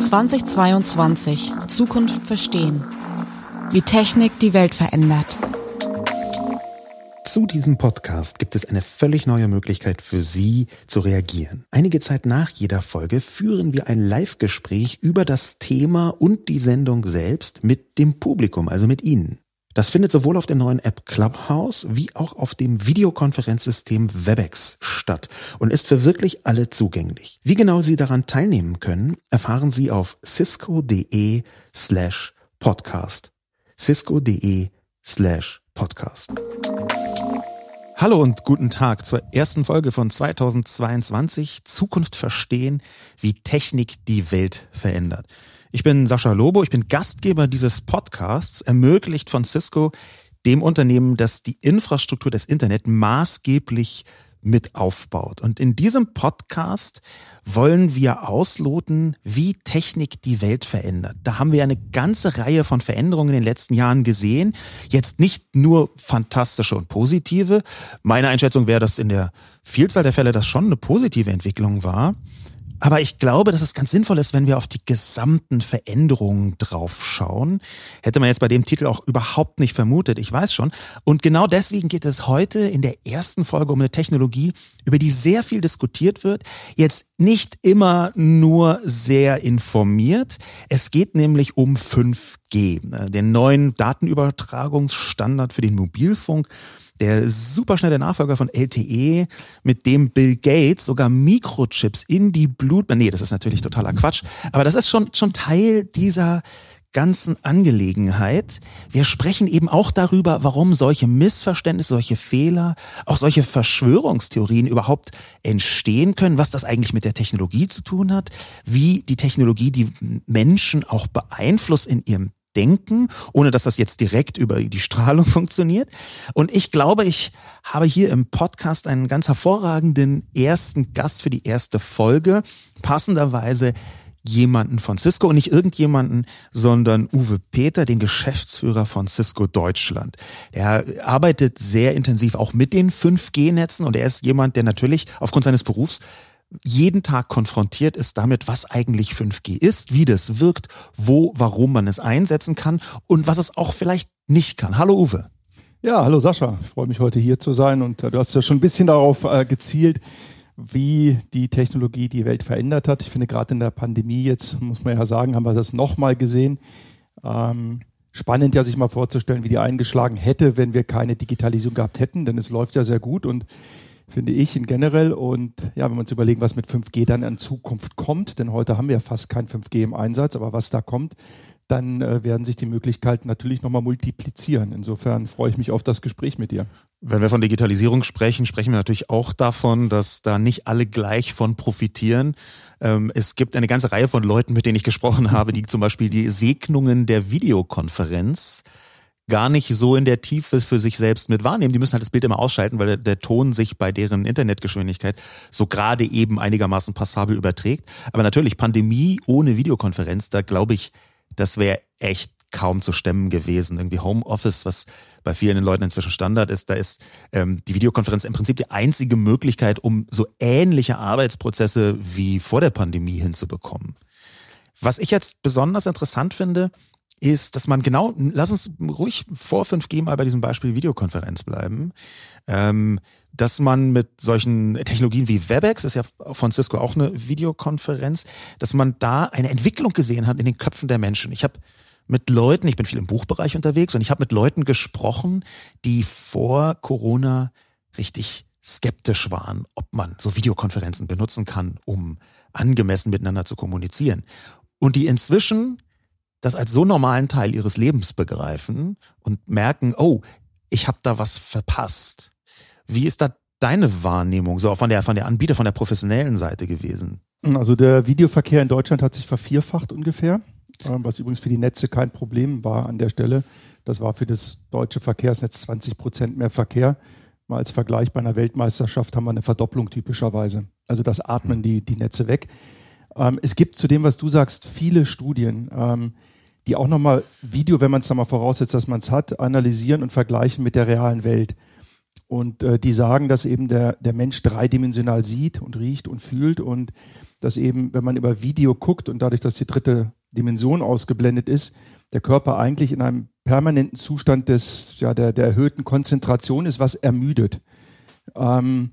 2022 Zukunft verstehen. Wie Technik die Welt verändert. Zu diesem Podcast gibt es eine völlig neue Möglichkeit für Sie zu reagieren. Einige Zeit nach jeder Folge führen wir ein Live-Gespräch über das Thema und die Sendung selbst mit dem Publikum, also mit Ihnen. Das findet sowohl auf der neuen App Clubhouse wie auch auf dem Videokonferenzsystem Webex statt und ist für wirklich alle zugänglich. Wie genau Sie daran teilnehmen können, erfahren Sie auf cisco.de slash podcast. cisco.de slash podcast. Hallo und guten Tag zur ersten Folge von 2022 Zukunft verstehen, wie Technik die Welt verändert. Ich bin Sascha Lobo, ich bin Gastgeber dieses Podcasts, ermöglicht von Cisco, dem Unternehmen, das die Infrastruktur des Internet maßgeblich mit aufbaut. Und in diesem Podcast wollen wir ausloten, wie Technik die Welt verändert. Da haben wir eine ganze Reihe von Veränderungen in den letzten Jahren gesehen. Jetzt nicht nur fantastische und positive. Meine Einschätzung wäre, dass in der Vielzahl der Fälle das schon eine positive Entwicklung war. Aber ich glaube, dass es ganz sinnvoll ist, wenn wir auf die gesamten Veränderungen draufschauen. Hätte man jetzt bei dem Titel auch überhaupt nicht vermutet, ich weiß schon. Und genau deswegen geht es heute in der ersten Folge um eine Technologie, über die sehr viel diskutiert wird, jetzt nicht immer nur sehr informiert. Es geht nämlich um 5G, den neuen Datenübertragungsstandard für den Mobilfunk der superschnelle Nachfolger von LTE, mit dem Bill Gates sogar Mikrochips in die Blut, nee, das ist natürlich totaler Quatsch, aber das ist schon, schon Teil dieser ganzen Angelegenheit. Wir sprechen eben auch darüber, warum solche Missverständnisse, solche Fehler, auch solche Verschwörungstheorien überhaupt entstehen können, was das eigentlich mit der Technologie zu tun hat, wie die Technologie die Menschen auch beeinflusst in ihrem denken, ohne dass das jetzt direkt über die Strahlung funktioniert. Und ich glaube, ich habe hier im Podcast einen ganz hervorragenden ersten Gast für die erste Folge. Passenderweise jemanden von Cisco und nicht irgendjemanden, sondern Uwe Peter, den Geschäftsführer von Cisco Deutschland. Er arbeitet sehr intensiv auch mit den 5G-Netzen und er ist jemand, der natürlich aufgrund seines Berufs jeden Tag konfrontiert ist damit, was eigentlich 5G ist, wie das wirkt, wo, warum man es einsetzen kann und was es auch vielleicht nicht kann. Hallo Uwe. Ja, hallo Sascha. Ich freue mich heute hier zu sein und äh, du hast ja schon ein bisschen darauf äh, gezielt, wie die Technologie die Welt verändert hat. Ich finde gerade in der Pandemie jetzt, muss man ja sagen, haben wir das nochmal gesehen. Ähm, spannend ja sich mal vorzustellen, wie die eingeschlagen hätte, wenn wir keine Digitalisierung gehabt hätten, denn es läuft ja sehr gut und finde ich in generell. Und ja, wenn wir uns überlegen, was mit 5G dann in Zukunft kommt, denn heute haben wir fast kein 5G im Einsatz, aber was da kommt, dann äh, werden sich die Möglichkeiten natürlich nochmal multiplizieren. Insofern freue ich mich auf das Gespräch mit dir. Wenn wir von Digitalisierung sprechen, sprechen wir natürlich auch davon, dass da nicht alle gleich von profitieren. Ähm, es gibt eine ganze Reihe von Leuten, mit denen ich gesprochen habe, die zum Beispiel die Segnungen der Videokonferenz gar nicht so in der Tiefe für sich selbst mit wahrnehmen. Die müssen halt das Bild immer ausschalten, weil der, Ton sich bei deren Internetgeschwindigkeit so gerade eben einigermaßen passabel überträgt. Aber natürlich, Pandemie ohne Videokonferenz, da glaube ich, das wäre echt kaum zu stemmen gewesen. Irgendwie Homeoffice, was bei vielen Leuten inzwischen Standard ist, da ist ähm, die Videokonferenz im Prinzip die einzige Möglichkeit, um so ähnliche Arbeitsprozesse wie vor der Pandemie hinzubekommen. Was ich jetzt besonders interessant finde, ist, dass man genau, lass uns ruhig vor 5G mal bei diesem Beispiel Videokonferenz bleiben, ähm, dass man mit solchen Technologien wie WebEx, ist ja von Cisco auch eine Videokonferenz, dass man da eine Entwicklung gesehen hat in den Köpfen der Menschen. Ich habe mit Leuten, ich bin viel im Buchbereich unterwegs und ich habe mit Leuten gesprochen, die vor Corona richtig skeptisch waren, ob man so Videokonferenzen benutzen kann, um angemessen miteinander zu kommunizieren. Und die inzwischen das als so normalen Teil ihres Lebens begreifen und merken, oh, ich habe da was verpasst. Wie ist da deine Wahrnehmung so von der von der Anbieter von der professionellen Seite gewesen? Also der Videoverkehr in Deutschland hat sich vervierfacht ungefähr, ähm, was übrigens für die Netze kein Problem war an der Stelle. Das war für das deutsche Verkehrsnetz 20 Prozent mehr Verkehr. Mal als Vergleich bei einer Weltmeisterschaft haben wir eine Verdopplung typischerweise. Also das atmen die, die Netze weg. Ähm, es gibt zu dem, was du sagst, viele Studien, ähm, die auch nochmal Video, wenn man es mal voraussetzt, dass man es hat, analysieren und vergleichen mit der realen Welt. Und äh, die sagen, dass eben der, der Mensch dreidimensional sieht und riecht und fühlt und dass eben, wenn man über Video guckt und dadurch, dass die dritte Dimension ausgeblendet ist, der Körper eigentlich in einem permanenten Zustand des, ja, der, der erhöhten Konzentration ist, was ermüdet. Ähm,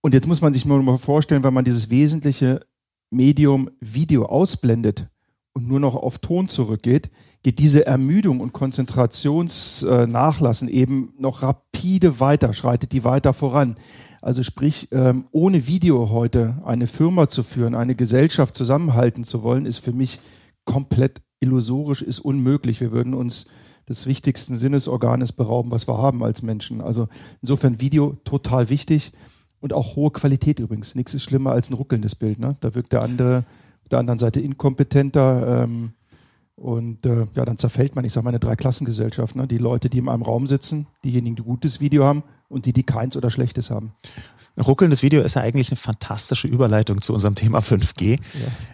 und jetzt muss man sich mal vorstellen, wenn man dieses wesentliche Medium Video ausblendet und nur noch auf Ton zurückgeht, geht diese Ermüdung und Konzentrationsnachlassen eben noch rapide weiter, schreitet die weiter voran. Also sprich, ähm, ohne Video heute eine Firma zu führen, eine Gesellschaft zusammenhalten zu wollen, ist für mich komplett illusorisch, ist unmöglich. Wir würden uns des wichtigsten Sinnesorganes berauben, was wir haben als Menschen. Also insofern Video total wichtig und auch hohe Qualität übrigens. Nichts ist schlimmer als ein ruckelndes Bild. Ne? Da wirkt der andere auf der anderen Seite inkompetenter. Ähm, und äh, ja, dann zerfällt man, ich sage mal, eine Dreiklassengesellschaft. Ne? Die Leute, die in einem Raum sitzen, diejenigen, die gutes Video haben und die, die keins oder schlechtes haben. Ruckelndes Video ist ja eigentlich eine fantastische Überleitung zu unserem Thema 5G.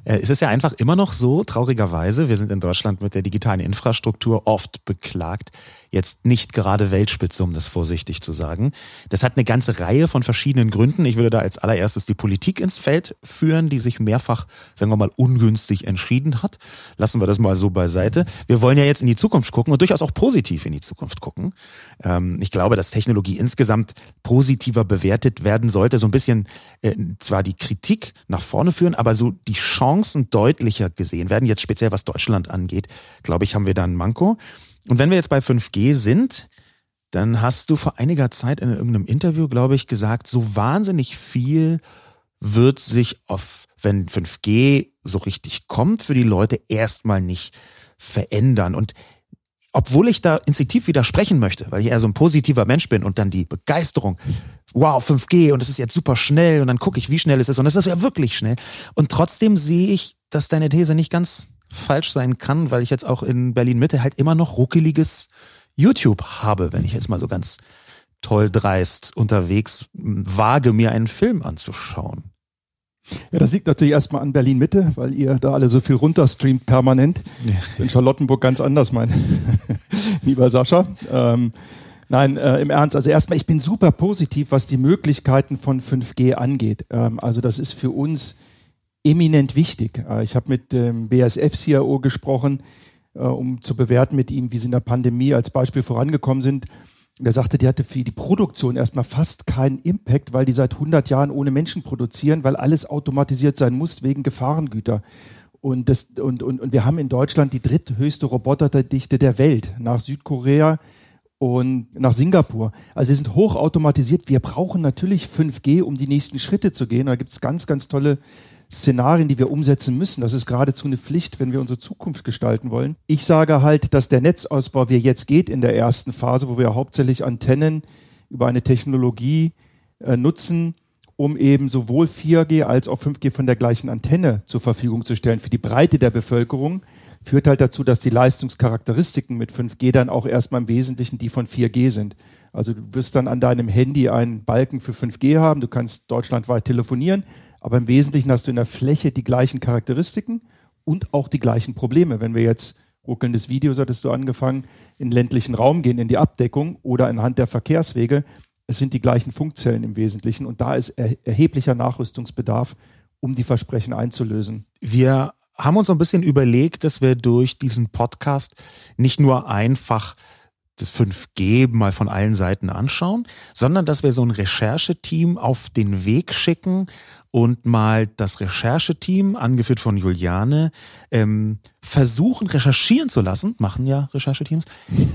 Ja. Äh, es ist ja einfach immer noch so, traurigerweise, wir sind in Deutschland mit der digitalen Infrastruktur oft beklagt, jetzt nicht gerade Weltspitze, um das vorsichtig zu sagen. Das hat eine ganze Reihe von verschiedenen Gründen. Ich würde da als allererstes die Politik ins Feld führen, die sich mehrfach, sagen wir mal, ungünstig entschieden hat. Lassen wir das mal so beiseite. Wir wollen ja jetzt in die Zukunft gucken und durchaus auch positiv in die Zukunft gucken. Ähm, ich glaube, dass Technologie insgesamt positiver bewertet werden sollte. So ein bisschen äh, zwar die Kritik nach vorne führen, aber so die Chancen deutlicher gesehen werden. Jetzt speziell was Deutschland angeht, glaube ich, haben wir da ein Manko. Und wenn wir jetzt bei 5G sind, dann hast du vor einiger Zeit in irgendeinem Interview, glaube ich, gesagt, so wahnsinnig viel wird sich auf, wenn 5G so richtig kommt, für die Leute erstmal nicht verändern. Und obwohl ich da instinktiv widersprechen möchte, weil ich eher so ein positiver Mensch bin und dann die Begeisterung, wow, 5G und es ist jetzt super schnell und dann gucke ich, wie schnell es ist und es ist ja wirklich schnell. Und trotzdem sehe ich, dass deine These nicht ganz falsch sein kann, weil ich jetzt auch in Berlin Mitte halt immer noch ruckeliges YouTube habe, wenn ich jetzt mal so ganz toll dreist unterwegs wage, mir einen Film anzuschauen. Ja, das liegt natürlich erstmal an Berlin Mitte, weil ihr da alle so viel runterstreamt permanent. Ja. in Charlottenburg ganz anders, mein lieber Sascha. Ähm, nein, äh, im Ernst, also erstmal, ich bin super positiv, was die Möglichkeiten von 5G angeht. Ähm, also das ist für uns eminent wichtig. Äh, ich habe mit dem BASF-CIO gesprochen, äh, um zu bewerten mit ihm, wie sie in der Pandemie als Beispiel vorangekommen sind. Er sagte, die hatte für die Produktion erstmal fast keinen Impact, weil die seit 100 Jahren ohne Menschen produzieren, weil alles automatisiert sein muss wegen Gefahrengüter. Und, das, und, und, und wir haben in Deutschland die dritthöchste Roboterdichte der Welt, nach Südkorea und nach Singapur. Also wir sind hochautomatisiert. Wir brauchen natürlich 5G, um die nächsten Schritte zu gehen. Da gibt es ganz, ganz tolle Szenarien, die wir umsetzen müssen. Das ist geradezu eine Pflicht, wenn wir unsere Zukunft gestalten wollen. Ich sage halt, dass der Netzausbau, wie er jetzt geht in der ersten Phase, wo wir hauptsächlich Antennen über eine Technologie äh, nutzen, um eben sowohl 4G als auch 5G von der gleichen Antenne zur Verfügung zu stellen für die Breite der Bevölkerung, führt halt dazu, dass die Leistungscharakteristiken mit 5G dann auch erstmal im Wesentlichen die von 4G sind. Also du wirst dann an deinem Handy einen Balken für 5G haben, du kannst deutschlandweit telefonieren, aber im Wesentlichen hast du in der Fläche die gleichen Charakteristiken und auch die gleichen Probleme. Wenn wir jetzt ruckelndes Video, so hattest du angefangen, in ländlichen Raum gehen, in die Abdeckung oder anhand der Verkehrswege, es sind die gleichen Funkzellen im Wesentlichen und da ist erheblicher Nachrüstungsbedarf, um die Versprechen einzulösen. Wir haben uns ein bisschen überlegt, dass wir durch diesen Podcast nicht nur einfach das 5G mal von allen Seiten anschauen, sondern dass wir so ein Rechercheteam auf den Weg schicken und mal das Rechercheteam, angeführt von Juliane, ähm, versuchen, recherchieren zu lassen, machen ja Rechercheteams,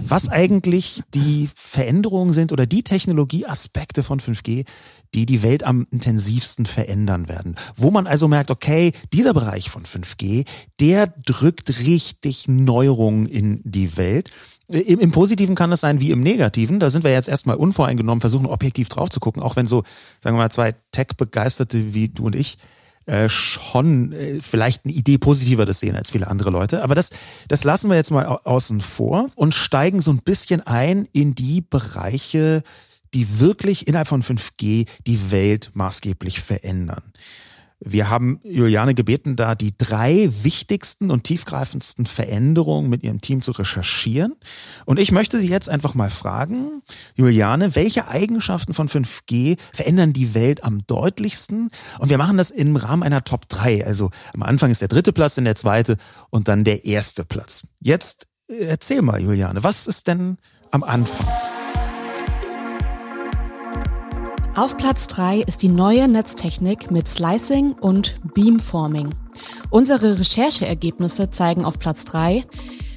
was eigentlich die Veränderungen sind oder die Technologieaspekte von 5G, die die Welt am intensivsten verändern werden. Wo man also merkt, okay, dieser Bereich von 5G, der drückt richtig Neuerungen in die Welt. Im, Im, Positiven kann das sein wie im Negativen. Da sind wir jetzt erstmal unvoreingenommen, versuchen objektiv drauf zu gucken, auch wenn so, sagen wir mal, zwei Tech-Begeisterte wie du und ich äh, schon äh, vielleicht eine Idee positiver das sehen als viele andere Leute. Aber das, das lassen wir jetzt mal außen vor und steigen so ein bisschen ein in die Bereiche, die wirklich innerhalb von 5G die Welt maßgeblich verändern. Wir haben Juliane gebeten, da die drei wichtigsten und tiefgreifendsten Veränderungen mit ihrem Team zu recherchieren. Und ich möchte Sie jetzt einfach mal fragen, Juliane, welche Eigenschaften von 5G verändern die Welt am deutlichsten? Und wir machen das im Rahmen einer Top 3. Also am Anfang ist der dritte Platz, dann der zweite und dann der erste Platz. Jetzt äh, erzähl mal, Juliane, was ist denn am Anfang? Auf Platz 3 ist die neue Netztechnik mit Slicing und Beamforming. Unsere Rechercheergebnisse zeigen auf Platz 3,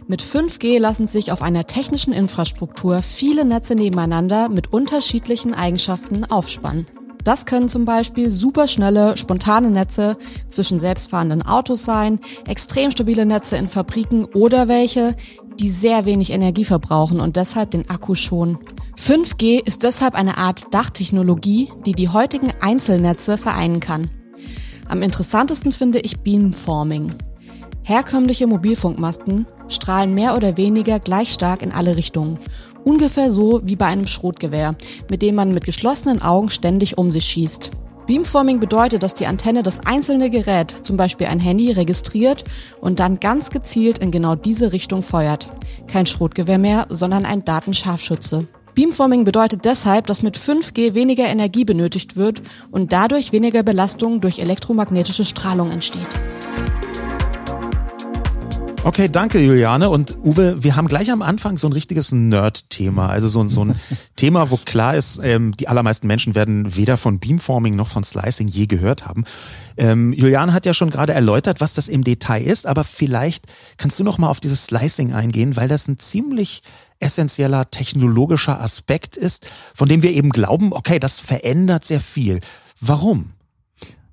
mit 5G lassen sich auf einer technischen Infrastruktur viele Netze nebeneinander mit unterschiedlichen Eigenschaften aufspannen. Das können zum Beispiel superschnelle, spontane Netze zwischen selbstfahrenden Autos sein, extrem stabile Netze in Fabriken oder welche, die sehr wenig Energie verbrauchen und deshalb den Akku schonen. 5G ist deshalb eine Art Dachtechnologie, die die heutigen Einzelnetze vereinen kann. Am interessantesten finde ich Beamforming. Herkömmliche Mobilfunkmasten strahlen mehr oder weniger gleich stark in alle Richtungen. Ungefähr so wie bei einem Schrotgewehr, mit dem man mit geschlossenen Augen ständig um sich schießt. Beamforming bedeutet, dass die Antenne das einzelne Gerät, zum Beispiel ein Handy, registriert und dann ganz gezielt in genau diese Richtung feuert. Kein Schrotgewehr mehr, sondern ein Datenscharfschütze. Beamforming bedeutet deshalb, dass mit 5G weniger Energie benötigt wird und dadurch weniger Belastung durch elektromagnetische Strahlung entsteht. Okay, danke Juliane. Und Uwe, wir haben gleich am Anfang so ein richtiges Nerd-Thema. Also so, so ein Thema, wo klar ist, ähm, die allermeisten Menschen werden weder von Beamforming noch von Slicing je gehört haben. Ähm, Juliane hat ja schon gerade erläutert, was das im Detail ist, aber vielleicht kannst du noch mal auf dieses Slicing eingehen, weil das ein ziemlich essentieller technologischer Aspekt ist, von dem wir eben glauben, okay, das verändert sehr viel. Warum?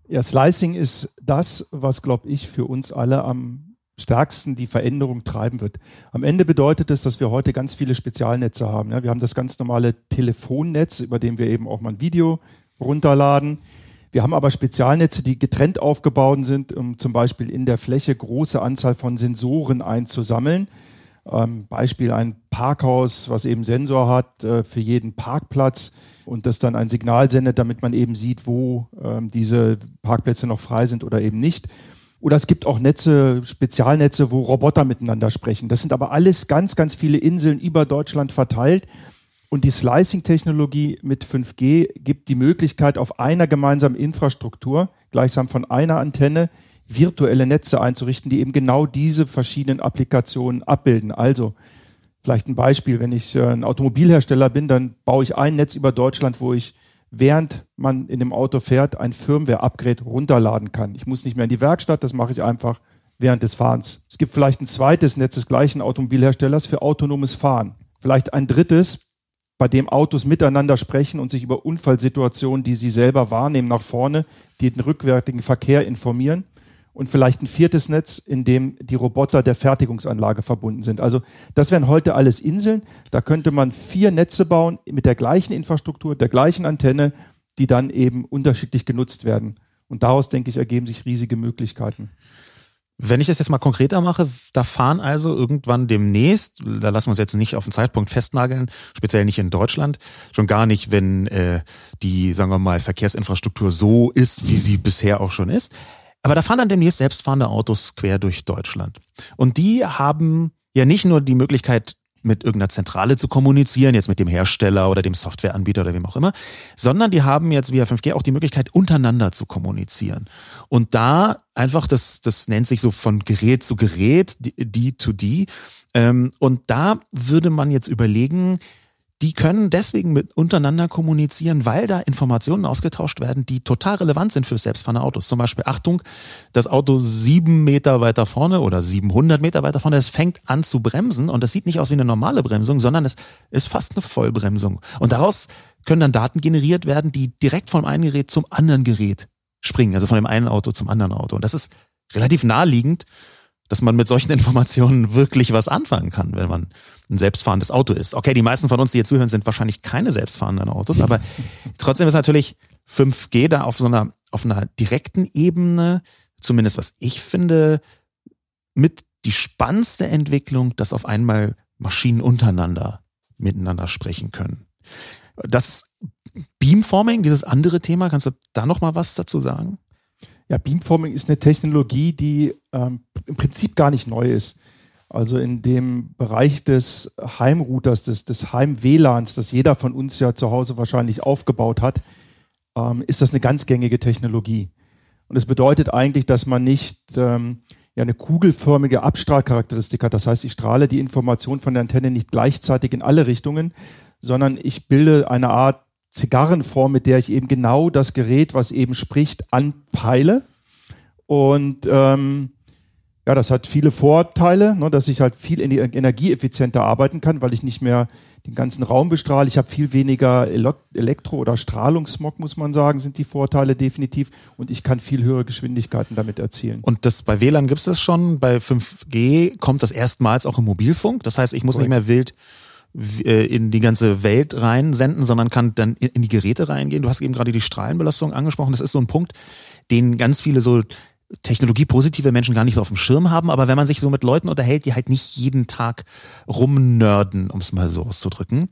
Ja, Slicing ist das, was, glaube ich, für uns alle am stärksten die Veränderung treiben wird. Am Ende bedeutet es, dass wir heute ganz viele Spezialnetze haben. wir haben das ganz normale Telefonnetz, über dem wir eben auch mal ein Video runterladen. Wir haben aber Spezialnetze, die getrennt aufgebaut sind, um zum Beispiel in der Fläche große Anzahl von Sensoren einzusammeln. Ähm, Beispiel ein Parkhaus, was eben Sensor hat äh, für jeden Parkplatz und das dann ein Signal sendet, damit man eben sieht, wo ähm, diese Parkplätze noch frei sind oder eben nicht. Oder es gibt auch Netze, Spezialnetze, wo Roboter miteinander sprechen. Das sind aber alles ganz, ganz viele Inseln über Deutschland verteilt. Und die Slicing-Technologie mit 5G gibt die Möglichkeit, auf einer gemeinsamen Infrastruktur, gleichsam von einer Antenne, virtuelle Netze einzurichten, die eben genau diese verschiedenen Applikationen abbilden. Also vielleicht ein Beispiel, wenn ich äh, ein Automobilhersteller bin, dann baue ich ein Netz über Deutschland, wo ich während man in dem Auto fährt, ein Firmware-Upgrade runterladen kann. Ich muss nicht mehr in die Werkstatt, das mache ich einfach während des Fahrens. Es gibt vielleicht ein zweites Netz des gleichen Automobilherstellers für autonomes Fahren. Vielleicht ein drittes, bei dem Autos miteinander sprechen und sich über Unfallsituationen, die sie selber wahrnehmen, nach vorne, die den rückwärtigen Verkehr informieren und vielleicht ein viertes Netz, in dem die Roboter der Fertigungsanlage verbunden sind. Also das wären heute alles Inseln. Da könnte man vier Netze bauen mit der gleichen Infrastruktur, der gleichen Antenne, die dann eben unterschiedlich genutzt werden. Und daraus, denke ich, ergeben sich riesige Möglichkeiten. Wenn ich das jetzt mal konkreter mache, da fahren also irgendwann demnächst, da lassen wir uns jetzt nicht auf den Zeitpunkt festnageln, speziell nicht in Deutschland, schon gar nicht, wenn äh, die, sagen wir mal, Verkehrsinfrastruktur so ist, wie sie bisher auch schon ist. Aber da fahren dann demnächst selbstfahrende Autos quer durch Deutschland. Und die haben ja nicht nur die Möglichkeit, mit irgendeiner Zentrale zu kommunizieren, jetzt mit dem Hersteller oder dem Softwareanbieter oder wem auch immer, sondern die haben jetzt via 5G auch die Möglichkeit, untereinander zu kommunizieren. Und da einfach, das, das nennt sich so von Gerät zu Gerät, D to D. Ähm, und da würde man jetzt überlegen, die können deswegen mit untereinander kommunizieren, weil da Informationen ausgetauscht werden, die total relevant sind für selbstfahrende Autos. Zum Beispiel, Achtung, das Auto sieben Meter weiter vorne oder 700 Meter weiter vorne, es fängt an zu bremsen und das sieht nicht aus wie eine normale Bremsung, sondern es ist fast eine Vollbremsung. Und daraus können dann Daten generiert werden, die direkt vom einen Gerät zum anderen Gerät springen, also von dem einen Auto zum anderen Auto. Und das ist relativ naheliegend, dass man mit solchen Informationen wirklich was anfangen kann, wenn man ein selbstfahrendes Auto ist. Okay, die meisten von uns, die hier zuhören, sind wahrscheinlich keine selbstfahrenden Autos, aber trotzdem ist natürlich 5G da auf so einer, auf einer direkten Ebene, zumindest was ich finde, mit die spannendste Entwicklung, dass auf einmal Maschinen untereinander miteinander sprechen können. Das Beamforming, dieses andere Thema, kannst du da noch mal was dazu sagen? Ja, Beamforming ist eine Technologie, die ähm, im Prinzip gar nicht neu ist. Also in dem Bereich des Heimrouters, des, des Heim-WLANs, das jeder von uns ja zu Hause wahrscheinlich aufgebaut hat, ähm, ist das eine ganz gängige Technologie. Und es bedeutet eigentlich, dass man nicht ähm, ja eine kugelförmige Abstrahlcharakteristik hat. Das heißt, ich strahle die Information von der Antenne nicht gleichzeitig in alle Richtungen, sondern ich bilde eine Art Zigarrenform, mit der ich eben genau das Gerät, was eben spricht, anpeile. Und ähm, ja, das hat viele Vorteile, ne, dass ich halt viel energieeffizienter arbeiten kann, weil ich nicht mehr den ganzen Raum bestrahle. Ich habe viel weniger Elektro- oder Strahlungssmog, muss man sagen, sind die Vorteile definitiv. Und ich kann viel höhere Geschwindigkeiten damit erzielen. Und das bei WLAN gibt es das schon. Bei 5G kommt das erstmals auch im Mobilfunk. Das heißt, ich muss Correct. nicht mehr wild in die ganze Welt rein senden, sondern kann dann in die Geräte reingehen. Du hast eben gerade die Strahlenbelastung angesprochen. Das ist so ein Punkt, den ganz viele so technologiepositive Menschen gar nicht so auf dem Schirm haben, aber wenn man sich so mit Leuten unterhält, die halt nicht jeden Tag rumnörden, um es mal so auszudrücken,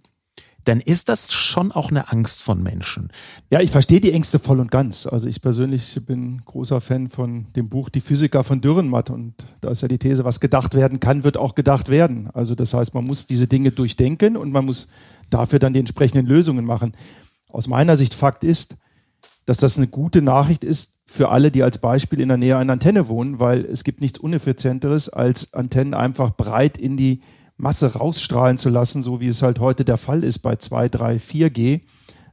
dann ist das schon auch eine Angst von Menschen. Ja, ich verstehe die Ängste voll und ganz. Also ich persönlich bin großer Fan von dem Buch Die Physiker von Dürrenmatt und da ist ja die These, was gedacht werden kann, wird auch gedacht werden. Also das heißt, man muss diese Dinge durchdenken und man muss dafür dann die entsprechenden Lösungen machen. Aus meiner Sicht Fakt ist, dass das eine gute Nachricht ist, für alle, die als Beispiel in der Nähe einer Antenne wohnen, weil es gibt nichts Uneffizienteres, als Antennen einfach breit in die Masse rausstrahlen zu lassen, so wie es halt heute der Fall ist bei 2, 3, 4G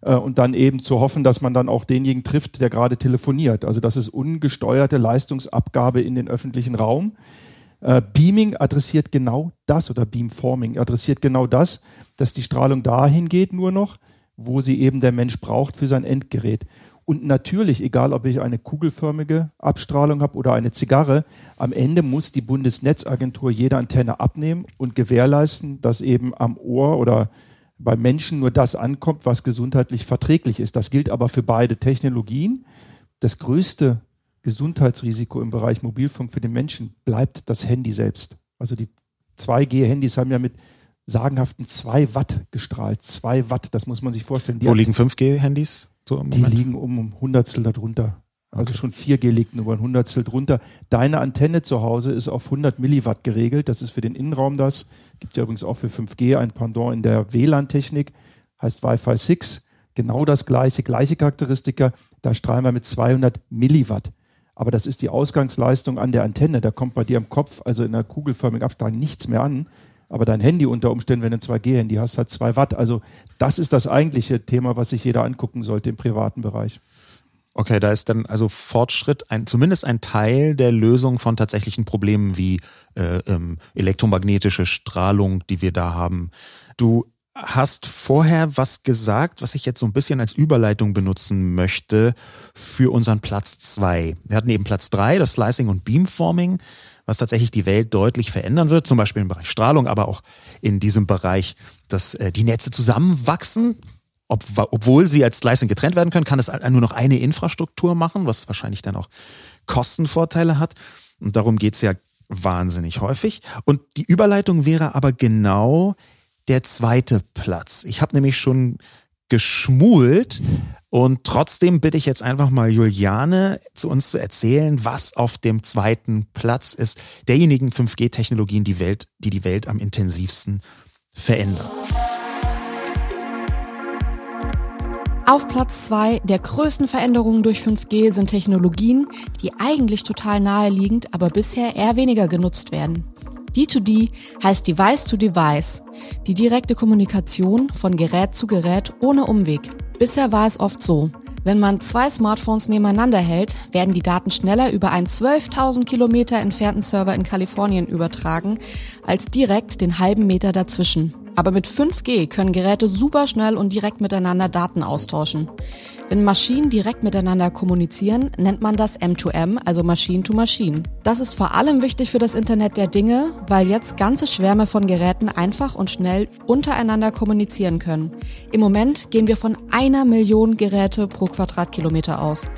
und dann eben zu hoffen, dass man dann auch denjenigen trifft, der gerade telefoniert. Also das ist ungesteuerte Leistungsabgabe in den öffentlichen Raum. Äh, Beaming adressiert genau das oder Beamforming adressiert genau das, dass die Strahlung dahin geht nur noch, wo sie eben der Mensch braucht für sein Endgerät. Und natürlich, egal ob ich eine kugelförmige Abstrahlung habe oder eine Zigarre, am Ende muss die Bundesnetzagentur jede Antenne abnehmen und gewährleisten, dass eben am Ohr oder beim Menschen nur das ankommt, was gesundheitlich verträglich ist. Das gilt aber für beide Technologien. Das größte Gesundheitsrisiko im Bereich Mobilfunk für den Menschen bleibt das Handy selbst. Also die 2G-Handys haben ja mit sagenhaften 2 Watt gestrahlt. 2 Watt, das muss man sich vorstellen. Die Wo liegen 5G-Handys? So die liegen um ein Hundertstel darunter. Also okay. schon 4G liegt nur ein Hundertstel drunter. Deine Antenne zu Hause ist auf 100 Milliwatt geregelt. Das ist für den Innenraum das. Gibt ja übrigens auch für 5G ein Pendant in der WLAN-Technik. Heißt Wi-Fi 6. Genau das gleiche, gleiche Charakteristika. Da strahlen wir mit 200 Milliwatt. Aber das ist die Ausgangsleistung an der Antenne. Da kommt bei dir am Kopf, also in der kugelförmigen Abstrahlung, nichts mehr an. Aber dein Handy unter Umständen, wenn du ein 2G-Handy hast, hat 2 Watt. Also das ist das eigentliche Thema, was sich jeder angucken sollte im privaten Bereich. Okay, da ist dann also Fortschritt ein, zumindest ein Teil der Lösung von tatsächlichen Problemen wie äh, ähm, elektromagnetische Strahlung, die wir da haben. Du hast vorher was gesagt, was ich jetzt so ein bisschen als Überleitung benutzen möchte für unseren Platz zwei. Wir hatten eben Platz drei, das Slicing und Beamforming was tatsächlich die Welt deutlich verändern wird, zum Beispiel im Bereich Strahlung, aber auch in diesem Bereich, dass äh, die Netze zusammenwachsen. Ob, obwohl sie als Leistung getrennt werden können, kann es nur noch eine Infrastruktur machen, was wahrscheinlich dann auch Kostenvorteile hat. Und darum geht's ja wahnsinnig häufig. Und die Überleitung wäre aber genau der zweite Platz. Ich habe nämlich schon geschmult und trotzdem bitte ich jetzt einfach mal Juliane zu uns zu erzählen, was auf dem zweiten Platz ist, derjenigen 5G-Technologien, die die die Welt am intensivsten verändern. Auf Platz zwei der größten Veränderungen durch 5G sind Technologien, die eigentlich total naheliegend, aber bisher eher weniger genutzt werden. D2D heißt Device to Device, die direkte Kommunikation von Gerät zu Gerät ohne Umweg. Bisher war es oft so, wenn man zwei Smartphones nebeneinander hält, werden die Daten schneller über einen 12.000 Kilometer entfernten Server in Kalifornien übertragen, als direkt den halben Meter dazwischen. Aber mit 5G können Geräte super schnell und direkt miteinander Daten austauschen. Wenn Maschinen direkt miteinander kommunizieren, nennt man das M2M, also Machine to Machine. Das ist vor allem wichtig für das Internet der Dinge, weil jetzt ganze Schwärme von Geräten einfach und schnell untereinander kommunizieren können. Im Moment gehen wir von einer Million Geräte pro Quadratkilometer aus.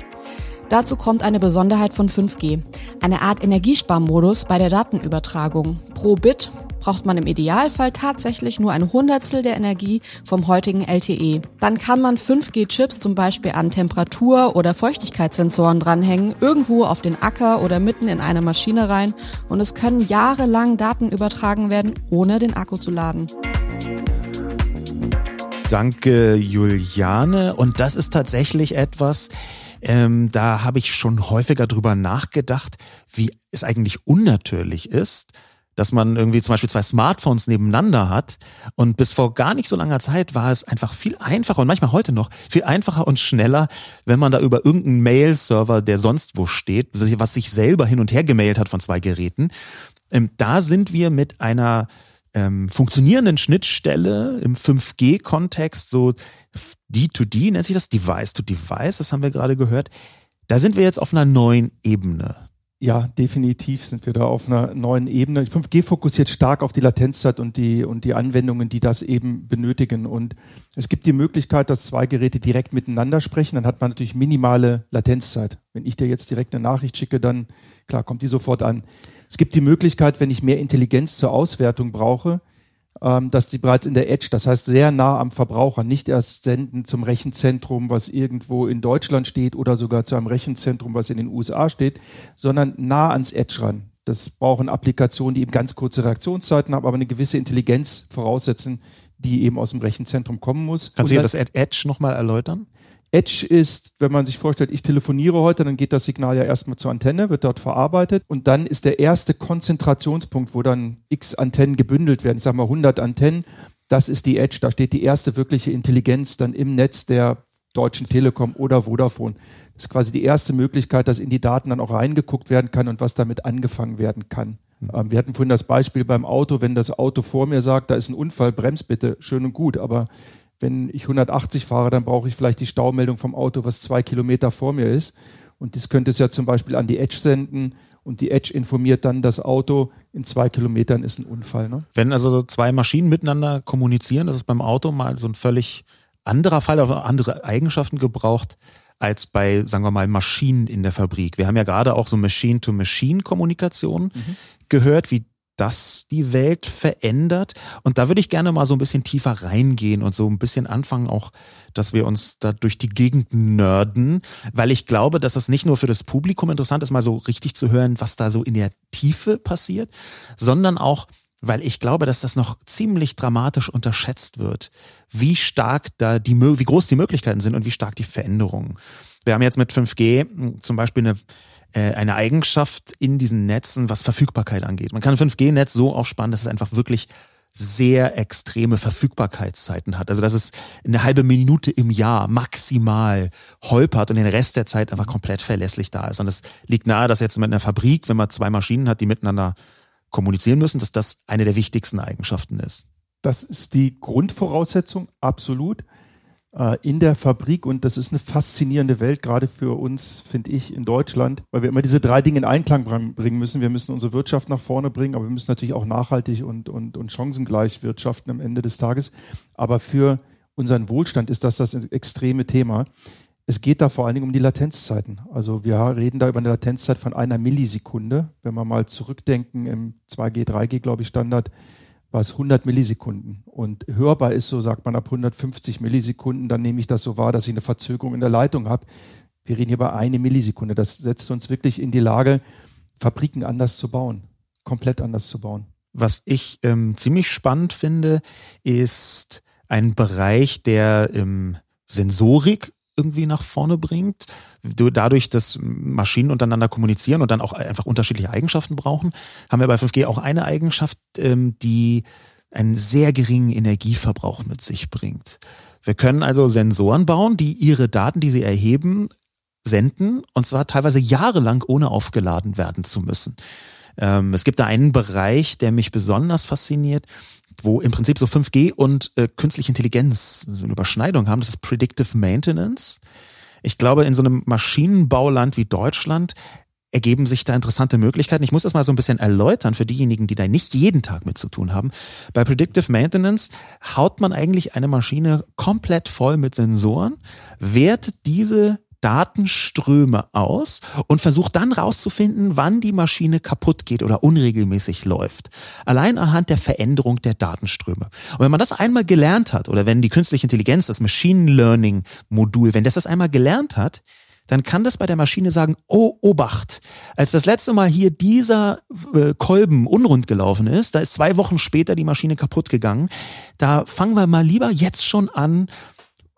Dazu kommt eine Besonderheit von 5G, eine Art Energiesparmodus bei der Datenübertragung. Pro Bit braucht man im Idealfall tatsächlich nur ein Hundertstel der Energie vom heutigen LTE. Dann kann man 5G-Chips zum Beispiel an Temperatur- oder Feuchtigkeitssensoren dranhängen, irgendwo auf den Acker oder mitten in eine Maschine rein und es können jahrelang Daten übertragen werden, ohne den Akku zu laden. Danke, Juliane. Und das ist tatsächlich etwas, ähm, da habe ich schon häufiger drüber nachgedacht, wie es eigentlich unnatürlich ist, dass man irgendwie zum Beispiel zwei Smartphones nebeneinander hat. Und bis vor gar nicht so langer Zeit war es einfach viel einfacher und manchmal heute noch viel einfacher und schneller, wenn man da über irgendeinen Mail-Server, der sonst wo steht, was sich selber hin und her gemailt hat von zwei Geräten. Ähm, da sind wir mit einer ähm, funktionierenden Schnittstelle im 5G-Kontext, so D2D nennt sich das, Device to Device, das haben wir gerade gehört. Da sind wir jetzt auf einer neuen Ebene. Ja, definitiv sind wir da auf einer neuen Ebene. 5G fokussiert stark auf die Latenzzeit und die, und die Anwendungen, die das eben benötigen. Und es gibt die Möglichkeit, dass zwei Geräte direkt miteinander sprechen. Dann hat man natürlich minimale Latenzzeit. Wenn ich dir jetzt direkt eine Nachricht schicke, dann, klar, kommt die sofort an. Es gibt die Möglichkeit, wenn ich mehr Intelligenz zur Auswertung brauche, dass die bereits in der Edge, das heißt sehr nah am Verbraucher, nicht erst senden zum Rechenzentrum, was irgendwo in Deutschland steht oder sogar zu einem Rechenzentrum, was in den USA steht, sondern nah ans Edge ran. Das brauchen Applikationen, die eben ganz kurze Reaktionszeiten haben, aber eine gewisse Intelligenz voraussetzen, die eben aus dem Rechenzentrum kommen muss. Kannst du das Edge nochmal erläutern? Edge ist, wenn man sich vorstellt, ich telefoniere heute, dann geht das Signal ja erstmal zur Antenne, wird dort verarbeitet und dann ist der erste Konzentrationspunkt, wo dann x Antennen gebündelt werden, ich sage mal 100 Antennen, das ist die Edge, da steht die erste wirkliche Intelligenz dann im Netz der Deutschen Telekom oder Vodafone. Das ist quasi die erste Möglichkeit, dass in die Daten dann auch reingeguckt werden kann und was damit angefangen werden kann. Mhm. Ähm, wir hatten vorhin das Beispiel beim Auto, wenn das Auto vor mir sagt, da ist ein Unfall, brems bitte, schön und gut, aber wenn ich 180 fahre, dann brauche ich vielleicht die Staumeldung vom Auto, was zwei Kilometer vor mir ist. Und das könnte es ja zum Beispiel an die Edge senden und die Edge informiert dann das Auto, in zwei Kilometern ist ein Unfall. Ne? Wenn also zwei Maschinen miteinander kommunizieren, das ist beim Auto mal so ein völlig anderer Fall, aber andere Eigenschaften gebraucht als bei, sagen wir mal, Maschinen in der Fabrik. Wir haben ja gerade auch so Machine-to-Machine-Kommunikation mhm. gehört, wie das die Welt verändert. Und da würde ich gerne mal so ein bisschen tiefer reingehen und so ein bisschen anfangen auch, dass wir uns da durch die Gegend nörden, weil ich glaube, dass es nicht nur für das Publikum interessant ist, mal so richtig zu hören, was da so in der Tiefe passiert, sondern auch, weil ich glaube, dass das noch ziemlich dramatisch unterschätzt wird, wie stark da die, wie groß die Möglichkeiten sind und wie stark die Veränderungen. Wir haben jetzt mit 5G zum Beispiel eine eine Eigenschaft in diesen Netzen, was Verfügbarkeit angeht. Man kann ein 5G-Netz so aufspannen, dass es einfach wirklich sehr extreme Verfügbarkeitszeiten hat. Also dass es eine halbe Minute im Jahr maximal holpert und den Rest der Zeit einfach komplett verlässlich da ist. Und es liegt nahe, dass jetzt mit einer Fabrik, wenn man zwei Maschinen hat, die miteinander kommunizieren müssen, dass das eine der wichtigsten Eigenschaften ist. Das ist die Grundvoraussetzung, absolut. Äh, in der Fabrik und das ist eine faszinierende Welt, gerade für uns, finde ich, in Deutschland, weil wir immer diese drei Dinge in Einklang bringen müssen. Wir müssen unsere Wirtschaft nach vorne bringen, aber wir müssen natürlich auch nachhaltig und, und, und chancengleich wirtschaften am Ende des Tages. Aber für unseren Wohlstand ist das das extreme Thema. Es geht da vor allen Dingen um die Latenzzeiten. Also wir reden da über eine Latenzzeit von einer Millisekunde. Wenn wir mal zurückdenken im 2G, 3G, glaube ich, Standard, war es 100 Millisekunden. Und hörbar ist so, sagt man, ab 150 Millisekunden, dann nehme ich das so wahr, dass ich eine Verzögerung in der Leitung habe. Wir reden hier über eine Millisekunde. Das setzt uns wirklich in die Lage, Fabriken anders zu bauen, komplett anders zu bauen. Was ich ähm, ziemlich spannend finde, ist ein Bereich, der ähm, Sensorik irgendwie nach vorne bringt. Dadurch, dass Maschinen untereinander kommunizieren und dann auch einfach unterschiedliche Eigenschaften brauchen, haben wir bei 5G auch eine Eigenschaft, ähm, die einen sehr geringen Energieverbrauch mit sich bringt. Wir können also Sensoren bauen, die ihre Daten, die sie erheben, senden und zwar teilweise jahrelang ohne aufgeladen werden zu müssen. Ähm, es gibt da einen Bereich, der mich besonders fasziniert wo im Prinzip so 5G und äh, künstliche Intelligenz so eine Überschneidung haben. Das ist Predictive Maintenance. Ich glaube, in so einem Maschinenbauland wie Deutschland ergeben sich da interessante Möglichkeiten. Ich muss das mal so ein bisschen erläutern für diejenigen, die da nicht jeden Tag mit zu tun haben. Bei Predictive Maintenance haut man eigentlich eine Maschine komplett voll mit Sensoren, wertet diese Datenströme aus und versucht dann rauszufinden, wann die Maschine kaputt geht oder unregelmäßig läuft. Allein anhand der Veränderung der Datenströme. Und wenn man das einmal gelernt hat oder wenn die künstliche Intelligenz, das Machine Learning Modul, wenn das das einmal gelernt hat, dann kann das bei der Maschine sagen, oh, Obacht, als das letzte Mal hier dieser äh, Kolben unrund gelaufen ist, da ist zwei Wochen später die Maschine kaputt gegangen, da fangen wir mal lieber jetzt schon an,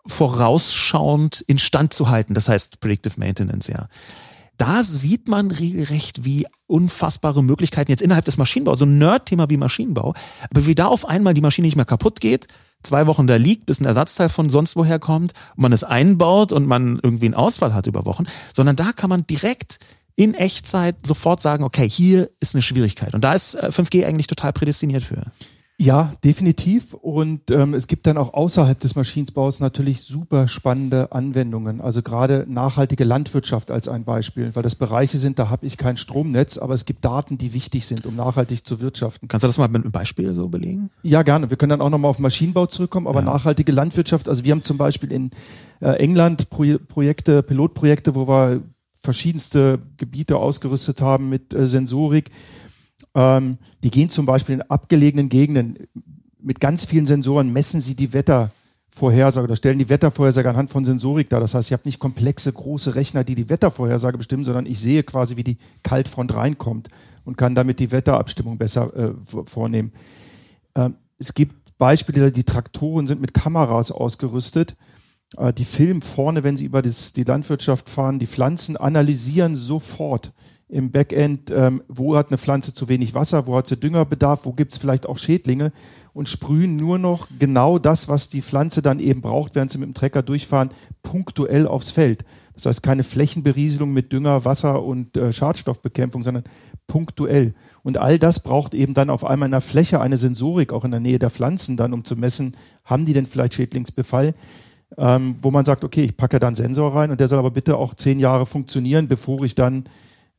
vorausschauend instand zu halten. Das heißt Predictive Maintenance, ja. Da sieht man regelrecht, wie unfassbare Möglichkeiten jetzt innerhalb des Maschinenbaus, so ein Nerd-Thema wie Maschinenbau, aber wie da auf einmal die Maschine nicht mehr kaputt geht, zwei Wochen da liegt, bis ein Ersatzteil von sonst woher kommt, und man es einbaut und man irgendwie einen Ausfall hat über Wochen, sondern da kann man direkt in Echtzeit sofort sagen, okay, hier ist eine Schwierigkeit. Und da ist 5G äh, eigentlich total prädestiniert für. Ja, definitiv. Und ähm, es gibt dann auch außerhalb des Maschinenbaus natürlich super spannende Anwendungen. Also gerade nachhaltige Landwirtschaft als ein Beispiel, weil das Bereiche sind, da habe ich kein Stromnetz, aber es gibt Daten, die wichtig sind, um nachhaltig zu wirtschaften. Kannst du das mal mit einem Beispiel so belegen? Ja, gerne. Wir können dann auch nochmal auf Maschinenbau zurückkommen, aber ja. nachhaltige Landwirtschaft, also wir haben zum Beispiel in äh, England Pro Projekte, Pilotprojekte, wo wir verschiedenste Gebiete ausgerüstet haben mit äh, Sensorik ähm, die gehen zum Beispiel in abgelegenen Gegenden mit ganz vielen Sensoren, messen sie die Wettervorhersage oder stellen die Wettervorhersage anhand von Sensorik dar. Das heißt, ihr habt nicht komplexe große Rechner, die die Wettervorhersage bestimmen, sondern ich sehe quasi, wie die Kaltfront reinkommt und kann damit die Wetterabstimmung besser äh, vornehmen. Ähm, es gibt Beispiele, die Traktoren sind mit Kameras ausgerüstet. Äh, die filmen vorne, wenn sie über das, die Landwirtschaft fahren, die Pflanzen analysieren sofort im Backend, ähm, wo hat eine Pflanze zu wenig Wasser, wo hat sie Düngerbedarf, wo gibt es vielleicht auch Schädlinge und sprühen nur noch genau das, was die Pflanze dann eben braucht, während sie mit dem Trecker durchfahren, punktuell aufs Feld. Das heißt keine Flächenberieselung mit Dünger, Wasser und äh, Schadstoffbekämpfung, sondern punktuell. Und all das braucht eben dann auf einmal in der Fläche eine Sensorik, auch in der Nähe der Pflanzen dann, um zu messen, haben die denn vielleicht Schädlingsbefall? Ähm, wo man sagt, okay, ich packe da einen Sensor rein und der soll aber bitte auch zehn Jahre funktionieren, bevor ich dann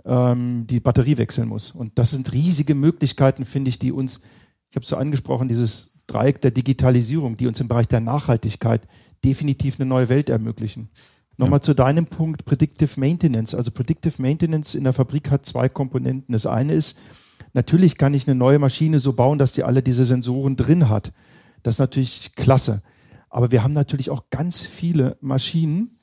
ähm, die Batterie wechseln muss. Und das sind riesige Möglichkeiten, finde ich, die uns, ich habe es so angesprochen, dieses Dreieck der Digitalisierung, die uns im Bereich der Nachhaltigkeit definitiv eine neue Welt ermöglichen. Nochmal ja. zu deinem Punkt Predictive Maintenance. Also Predictive Maintenance in der Fabrik hat zwei Komponenten. Das eine ist, natürlich kann ich eine neue Maschine so bauen, dass die alle diese Sensoren drin hat. Das ist natürlich klasse. Aber wir haben natürlich auch ganz viele Maschinen,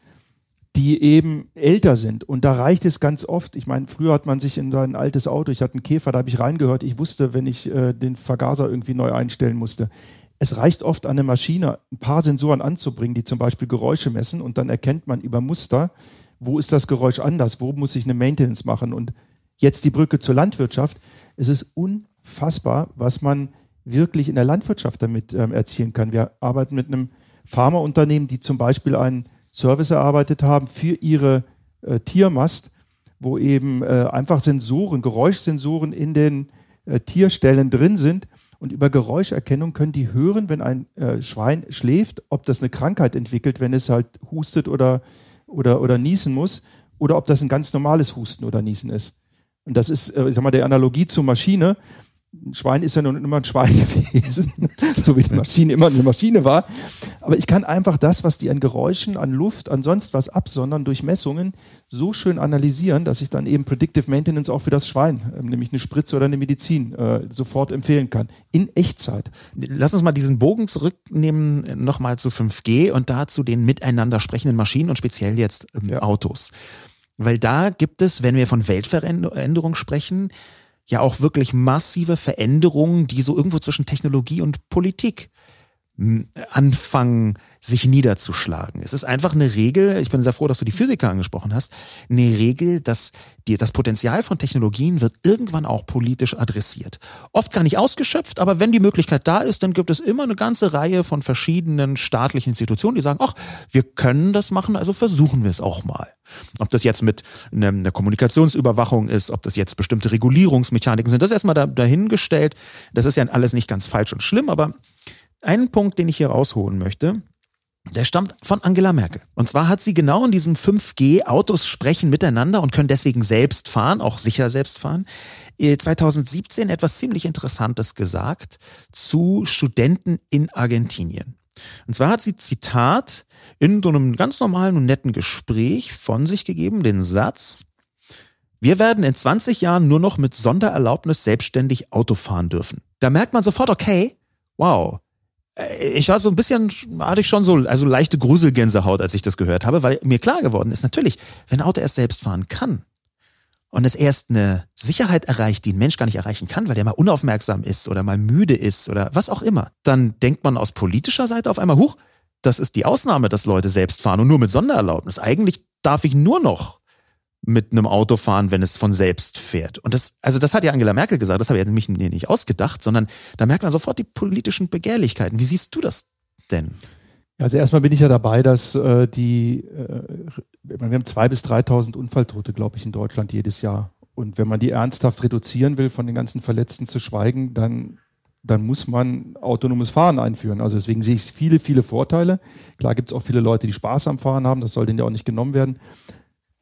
die eben älter sind. Und da reicht es ganz oft, ich meine, früher hat man sich in sein altes Auto, ich hatte einen Käfer, da habe ich reingehört, ich wusste, wenn ich äh, den Vergaser irgendwie neu einstellen musste. Es reicht oft an der Maschine, ein paar Sensoren anzubringen, die zum Beispiel Geräusche messen und dann erkennt man über Muster, wo ist das Geräusch anders, wo muss ich eine Maintenance machen. Und jetzt die Brücke zur Landwirtschaft. Es ist unfassbar, was man wirklich in der Landwirtschaft damit ähm, erzielen kann. Wir arbeiten mit einem Pharmaunternehmen, die zum Beispiel einen Service erarbeitet haben für ihre äh, Tiermast, wo eben äh, einfach Sensoren, Geräuschsensoren in den äh, Tierstellen drin sind. Und über Geräuscherkennung können die hören, wenn ein äh, Schwein schläft, ob das eine Krankheit entwickelt, wenn es halt hustet oder, oder, oder niesen muss, oder ob das ein ganz normales Husten oder Niesen ist. Und das ist, äh, ich sag mal, der Analogie zur Maschine ein Schwein ist ja nun immer ein Schwein gewesen, so wie die Maschine immer eine Maschine war. Aber ich kann einfach das, was die an Geräuschen, an Luft, an sonst was absondern durch Messungen, so schön analysieren, dass ich dann eben Predictive Maintenance auch für das Schwein, ähm, nämlich eine Spritze oder eine Medizin, äh, sofort empfehlen kann. In Echtzeit. Lass uns mal diesen Bogen zurücknehmen, nochmal zu 5G und dazu den miteinander sprechenden Maschinen und speziell jetzt ähm, ja. Autos. Weil da gibt es, wenn wir von Weltveränderung sprechen, ja auch wirklich massive Veränderungen, die so irgendwo zwischen Technologie und Politik anfangen, sich niederzuschlagen. Es ist einfach eine Regel, ich bin sehr froh, dass du die Physiker angesprochen hast, eine Regel, dass die, das Potenzial von Technologien wird irgendwann auch politisch adressiert. Oft gar nicht ausgeschöpft, aber wenn die Möglichkeit da ist, dann gibt es immer eine ganze Reihe von verschiedenen staatlichen Institutionen, die sagen, ach, wir können das machen, also versuchen wir es auch mal. Ob das jetzt mit einer Kommunikationsüberwachung ist, ob das jetzt bestimmte Regulierungsmechaniken sind, das ist erstmal da, dahingestellt. Das ist ja alles nicht ganz falsch und schlimm, aber einen Punkt, den ich hier rausholen möchte, der stammt von Angela Merkel. Und zwar hat sie genau in diesem 5G Autos sprechen miteinander und können deswegen selbst fahren, auch sicher selbst fahren. 2017 etwas ziemlich Interessantes gesagt zu Studenten in Argentinien. Und zwar hat sie Zitat in so einem ganz normalen und netten Gespräch von sich gegeben, den Satz, wir werden in 20 Jahren nur noch mit Sondererlaubnis selbstständig Auto fahren dürfen. Da merkt man sofort, okay, wow. Äh, ich war so ein bisschen, hatte ich schon so, also leichte Gruselgänsehaut, als ich das gehört habe, weil mir klar geworden ist, natürlich, wenn ein Auto erst selbst fahren kann und es erst eine Sicherheit erreicht, die ein Mensch gar nicht erreichen kann, weil der mal unaufmerksam ist oder mal müde ist oder was auch immer, dann denkt man aus politischer Seite auf einmal, huch, das ist die Ausnahme, dass Leute selbst fahren und nur mit Sondererlaubnis. Eigentlich darf ich nur noch mit einem Auto fahren, wenn es von selbst fährt. Und das, also das hat ja Angela Merkel gesagt, das habe ich mich nicht ausgedacht, sondern da merkt man sofort die politischen Begehrlichkeiten. Wie siehst du das denn? Also erstmal bin ich ja dabei, dass äh, die, äh, wir haben zwei bis 3.000 Unfalltote, glaube ich, in Deutschland jedes Jahr. Und wenn man die ernsthaft reduzieren will, von den ganzen Verletzten zu schweigen, dann, dann muss man autonomes Fahren einführen. Also deswegen sehe ich viele, viele Vorteile. Klar gibt es auch viele Leute, die Spaß am Fahren haben, das soll denen ja auch nicht genommen werden.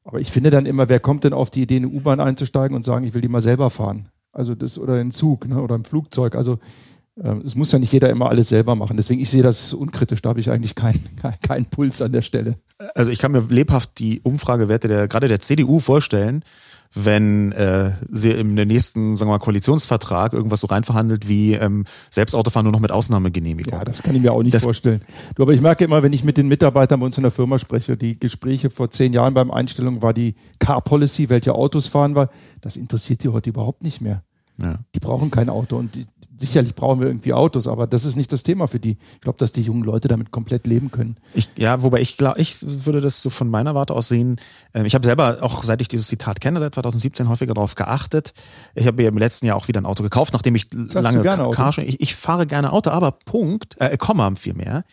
Aber ich finde dann immer, wer kommt denn auf die Idee, in eine U-Bahn einzusteigen und sagen, ich will die mal selber fahren? Also das oder in Zug ne, oder im Flugzeug. Also äh, es muss ja nicht jeder immer alles selber machen. Deswegen ich sehe das unkritisch. Da habe ich eigentlich keinen kein Puls an der Stelle. Also ich kann mir lebhaft die Umfragewerte der gerade der CDU vorstellen, wenn äh, sie im nächsten, sagen wir mal, Koalitionsvertrag irgendwas so reinverhandelt wie ähm, Selbstautofahren nur noch mit Ausnahmegenehmigung. Ja, das kann ich mir auch nicht das vorstellen. Du, aber ich merke immer, wenn ich mit den Mitarbeitern bei uns in der Firma spreche, die Gespräche vor zehn Jahren beim Einstellung war die Car Policy, welche Autos fahren wir, das interessiert die heute überhaupt nicht mehr. Ja. Die brauchen kein Auto und die, sicherlich brauchen wir irgendwie Autos, aber das ist nicht das Thema für die. Ich glaube, dass die jungen Leute damit komplett leben können. Ich, ja, wobei ich glaube, ich würde das so von meiner Warte aus sehen. Ähm, ich habe selber auch, seit ich dieses Zitat kenne, seit 2017 häufiger darauf geachtet. Ich habe mir im letzten Jahr auch wieder ein Auto gekauft, nachdem ich Fährst lange Car ich, ich fahre gerne Auto, aber Punkt, äh, Komma vielmehr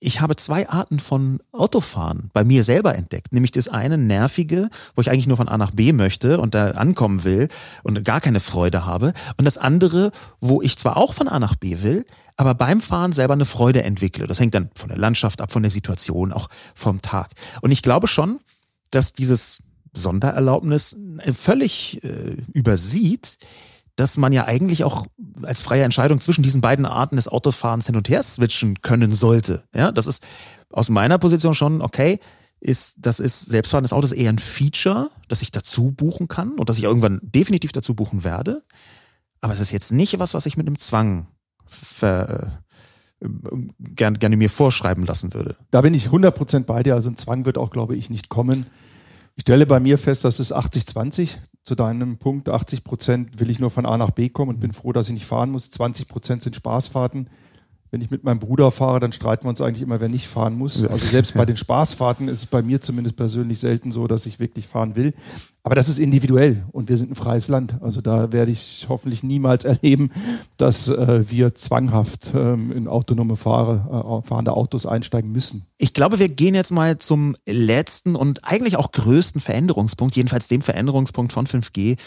ich habe zwei Arten von Autofahren bei mir selber entdeckt. Nämlich das eine nervige, wo ich eigentlich nur von A nach B möchte und da ankommen will und gar keine Freude habe. Und das andere, wo ich zwar auch von A nach B will, aber beim Fahren selber eine Freude entwickle. Das hängt dann von der Landschaft ab, von der Situation, auch vom Tag. Und ich glaube schon, dass dieses Sondererlaubnis völlig äh, übersieht, dass man ja eigentlich auch als freie Entscheidung zwischen diesen beiden Arten des Autofahrens hin und her switchen können sollte. Ja, das ist aus meiner Position schon okay. Ist, das ist selbstfahrendes Auto ist eher ein Feature, das ich dazu buchen kann und das ich irgendwann definitiv dazu buchen werde. Aber es ist jetzt nicht was, was ich mit einem Zwang ver, äh, gerne, gerne mir vorschreiben lassen würde. Da bin ich 100% bei dir. Also ein Zwang wird auch, glaube ich, nicht kommen. Ich stelle bei mir fest, dass es 80-20 zu deinem Punkt. 80 Prozent will ich nur von A nach B kommen und bin froh, dass ich nicht fahren muss. 20 Prozent sind Spaßfahrten. Wenn ich mit meinem Bruder fahre, dann streiten wir uns eigentlich immer, wer nicht fahren muss. Also selbst bei den Spaßfahrten ist es bei mir zumindest persönlich selten so, dass ich wirklich fahren will. Aber das ist individuell und wir sind ein freies Land. Also da werde ich hoffentlich niemals erleben, dass äh, wir zwanghaft ähm, in autonome Fahre, äh, fahrende Autos einsteigen müssen. Ich glaube, wir gehen jetzt mal zum letzten und eigentlich auch größten Veränderungspunkt, jedenfalls dem Veränderungspunkt von 5G,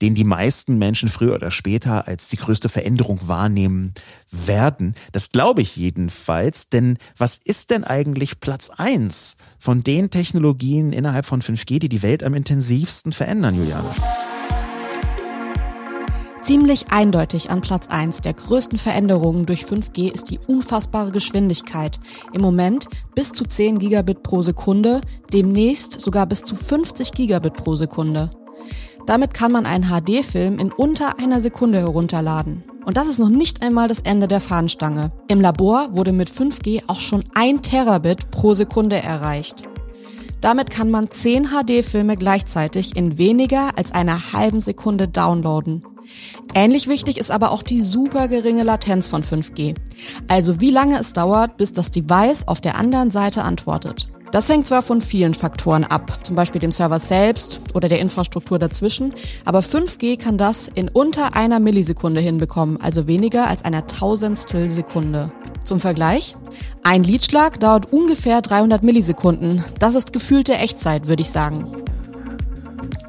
den die meisten Menschen früher oder später als die größte Veränderung wahrnehmen werden. Das glaube ich jedenfalls, denn was ist denn eigentlich Platz eins von den Technologien innerhalb von 5G, die die Welt am intensivsten verändern, Juliane? Ziemlich eindeutig an Platz 1 der größten Veränderungen durch 5G ist die unfassbare Geschwindigkeit. Im Moment bis zu 10 Gigabit pro Sekunde, demnächst sogar bis zu 50 Gigabit pro Sekunde. Damit kann man einen HD-Film in unter einer Sekunde herunterladen. Und das ist noch nicht einmal das Ende der Fahnenstange. Im Labor wurde mit 5G auch schon ein Terabit pro Sekunde erreicht. Damit kann man 10 HD-Filme gleichzeitig in weniger als einer halben Sekunde downloaden. Ähnlich wichtig ist aber auch die super geringe Latenz von 5G. Also wie lange es dauert, bis das Device auf der anderen Seite antwortet. Das hängt zwar von vielen Faktoren ab, zum Beispiel dem Server selbst oder der Infrastruktur dazwischen, aber 5G kann das in unter einer Millisekunde hinbekommen, also weniger als einer Tausendstel Sekunde. Zum Vergleich, ein Liedschlag dauert ungefähr 300 Millisekunden. Das ist gefühlte Echtzeit, würde ich sagen.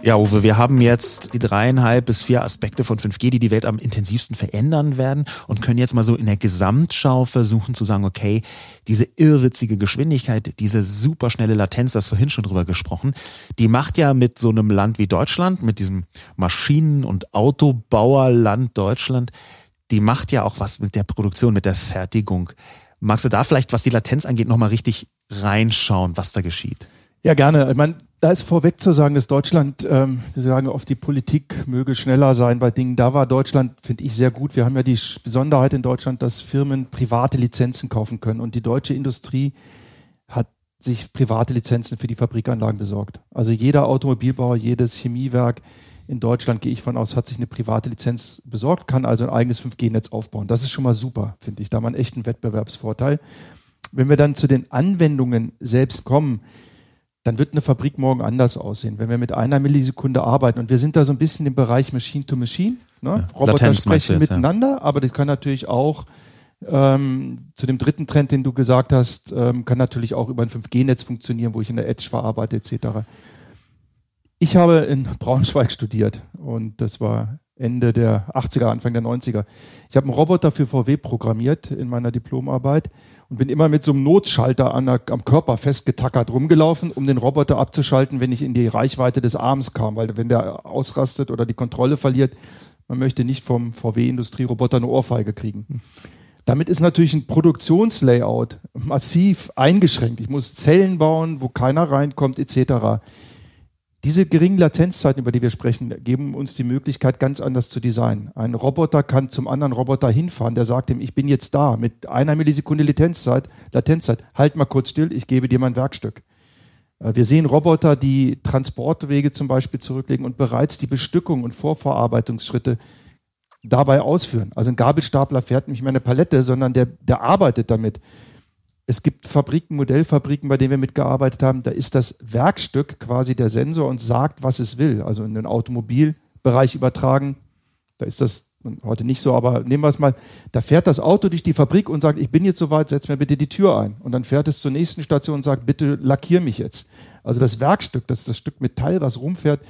Ja, Uwe, wir haben jetzt die dreieinhalb bis vier Aspekte von 5G, die die Welt am intensivsten verändern werden und können jetzt mal so in der Gesamtschau versuchen zu sagen, okay, diese irrwitzige Geschwindigkeit, diese superschnelle Latenz, das vorhin schon drüber gesprochen, die macht ja mit so einem Land wie Deutschland, mit diesem Maschinen- und Autobauerland Deutschland, die macht ja auch was mit der Produktion, mit der Fertigung Magst du da vielleicht, was die Latenz angeht, nochmal richtig reinschauen, was da geschieht? Ja, gerne. Ich meine, da ist vorweg zu sagen, dass Deutschland, ähm, wir sagen oft, die Politik möge schneller sein bei Dingen. Da war Deutschland, finde ich, sehr gut. Wir haben ja die Besonderheit in Deutschland, dass Firmen private Lizenzen kaufen können. Und die deutsche Industrie hat sich private Lizenzen für die Fabrikanlagen besorgt. Also jeder Automobilbauer, jedes Chemiewerk in Deutschland, gehe ich von aus, hat sich eine private Lizenz besorgt, kann also ein eigenes 5G-Netz aufbauen. Das ist schon mal super, finde ich. Da haben wir einen echten Wettbewerbsvorteil. Wenn wir dann zu den Anwendungen selbst kommen, dann wird eine Fabrik morgen anders aussehen. Wenn wir mit einer Millisekunde arbeiten und wir sind da so ein bisschen im Bereich Machine to Machine. Ne? Ja, Roboter Latenz sprechen jetzt, miteinander, ja. aber das kann natürlich auch ähm, zu dem dritten Trend, den du gesagt hast, ähm, kann natürlich auch über ein 5G-Netz funktionieren, wo ich in der Edge verarbeite etc. Ich habe in Braunschweig studiert und das war Ende der 80er, Anfang der 90er. Ich habe einen Roboter für VW programmiert in meiner Diplomarbeit und bin immer mit so einem Notschalter an der, am Körper festgetackert rumgelaufen, um den Roboter abzuschalten, wenn ich in die Reichweite des Arms kam, weil wenn der ausrastet oder die Kontrolle verliert, man möchte nicht vom VW-Industrieroboter eine Ohrfeige kriegen. Damit ist natürlich ein Produktionslayout massiv eingeschränkt. Ich muss Zellen bauen, wo keiner reinkommt, etc. Diese geringen Latenzzeiten, über die wir sprechen, geben uns die Möglichkeit, ganz anders zu designen. Ein Roboter kann zum anderen Roboter hinfahren, der sagt ihm, ich bin jetzt da, mit einer Millisekunde Latenzzeit, Latenzzeit, halt mal kurz still, ich gebe dir mein Werkstück. Äh, wir sehen Roboter, die Transportwege zum Beispiel zurücklegen und bereits die Bestückung und Vorverarbeitungsschritte dabei ausführen. Also ein Gabelstapler fährt nicht mehr eine Palette, sondern der, der arbeitet damit. Es gibt Fabriken, Modellfabriken, bei denen wir mitgearbeitet haben, da ist das Werkstück quasi der Sensor und sagt, was es will. Also in den Automobilbereich übertragen, da ist das heute nicht so, aber nehmen wir es mal, da fährt das Auto durch die Fabrik und sagt, ich bin jetzt soweit, setz mir bitte die Tür ein. Und dann fährt es zur nächsten Station und sagt, bitte lackier mich jetzt. Also das Werkstück, das ist das Stück Metall, was rumfährt,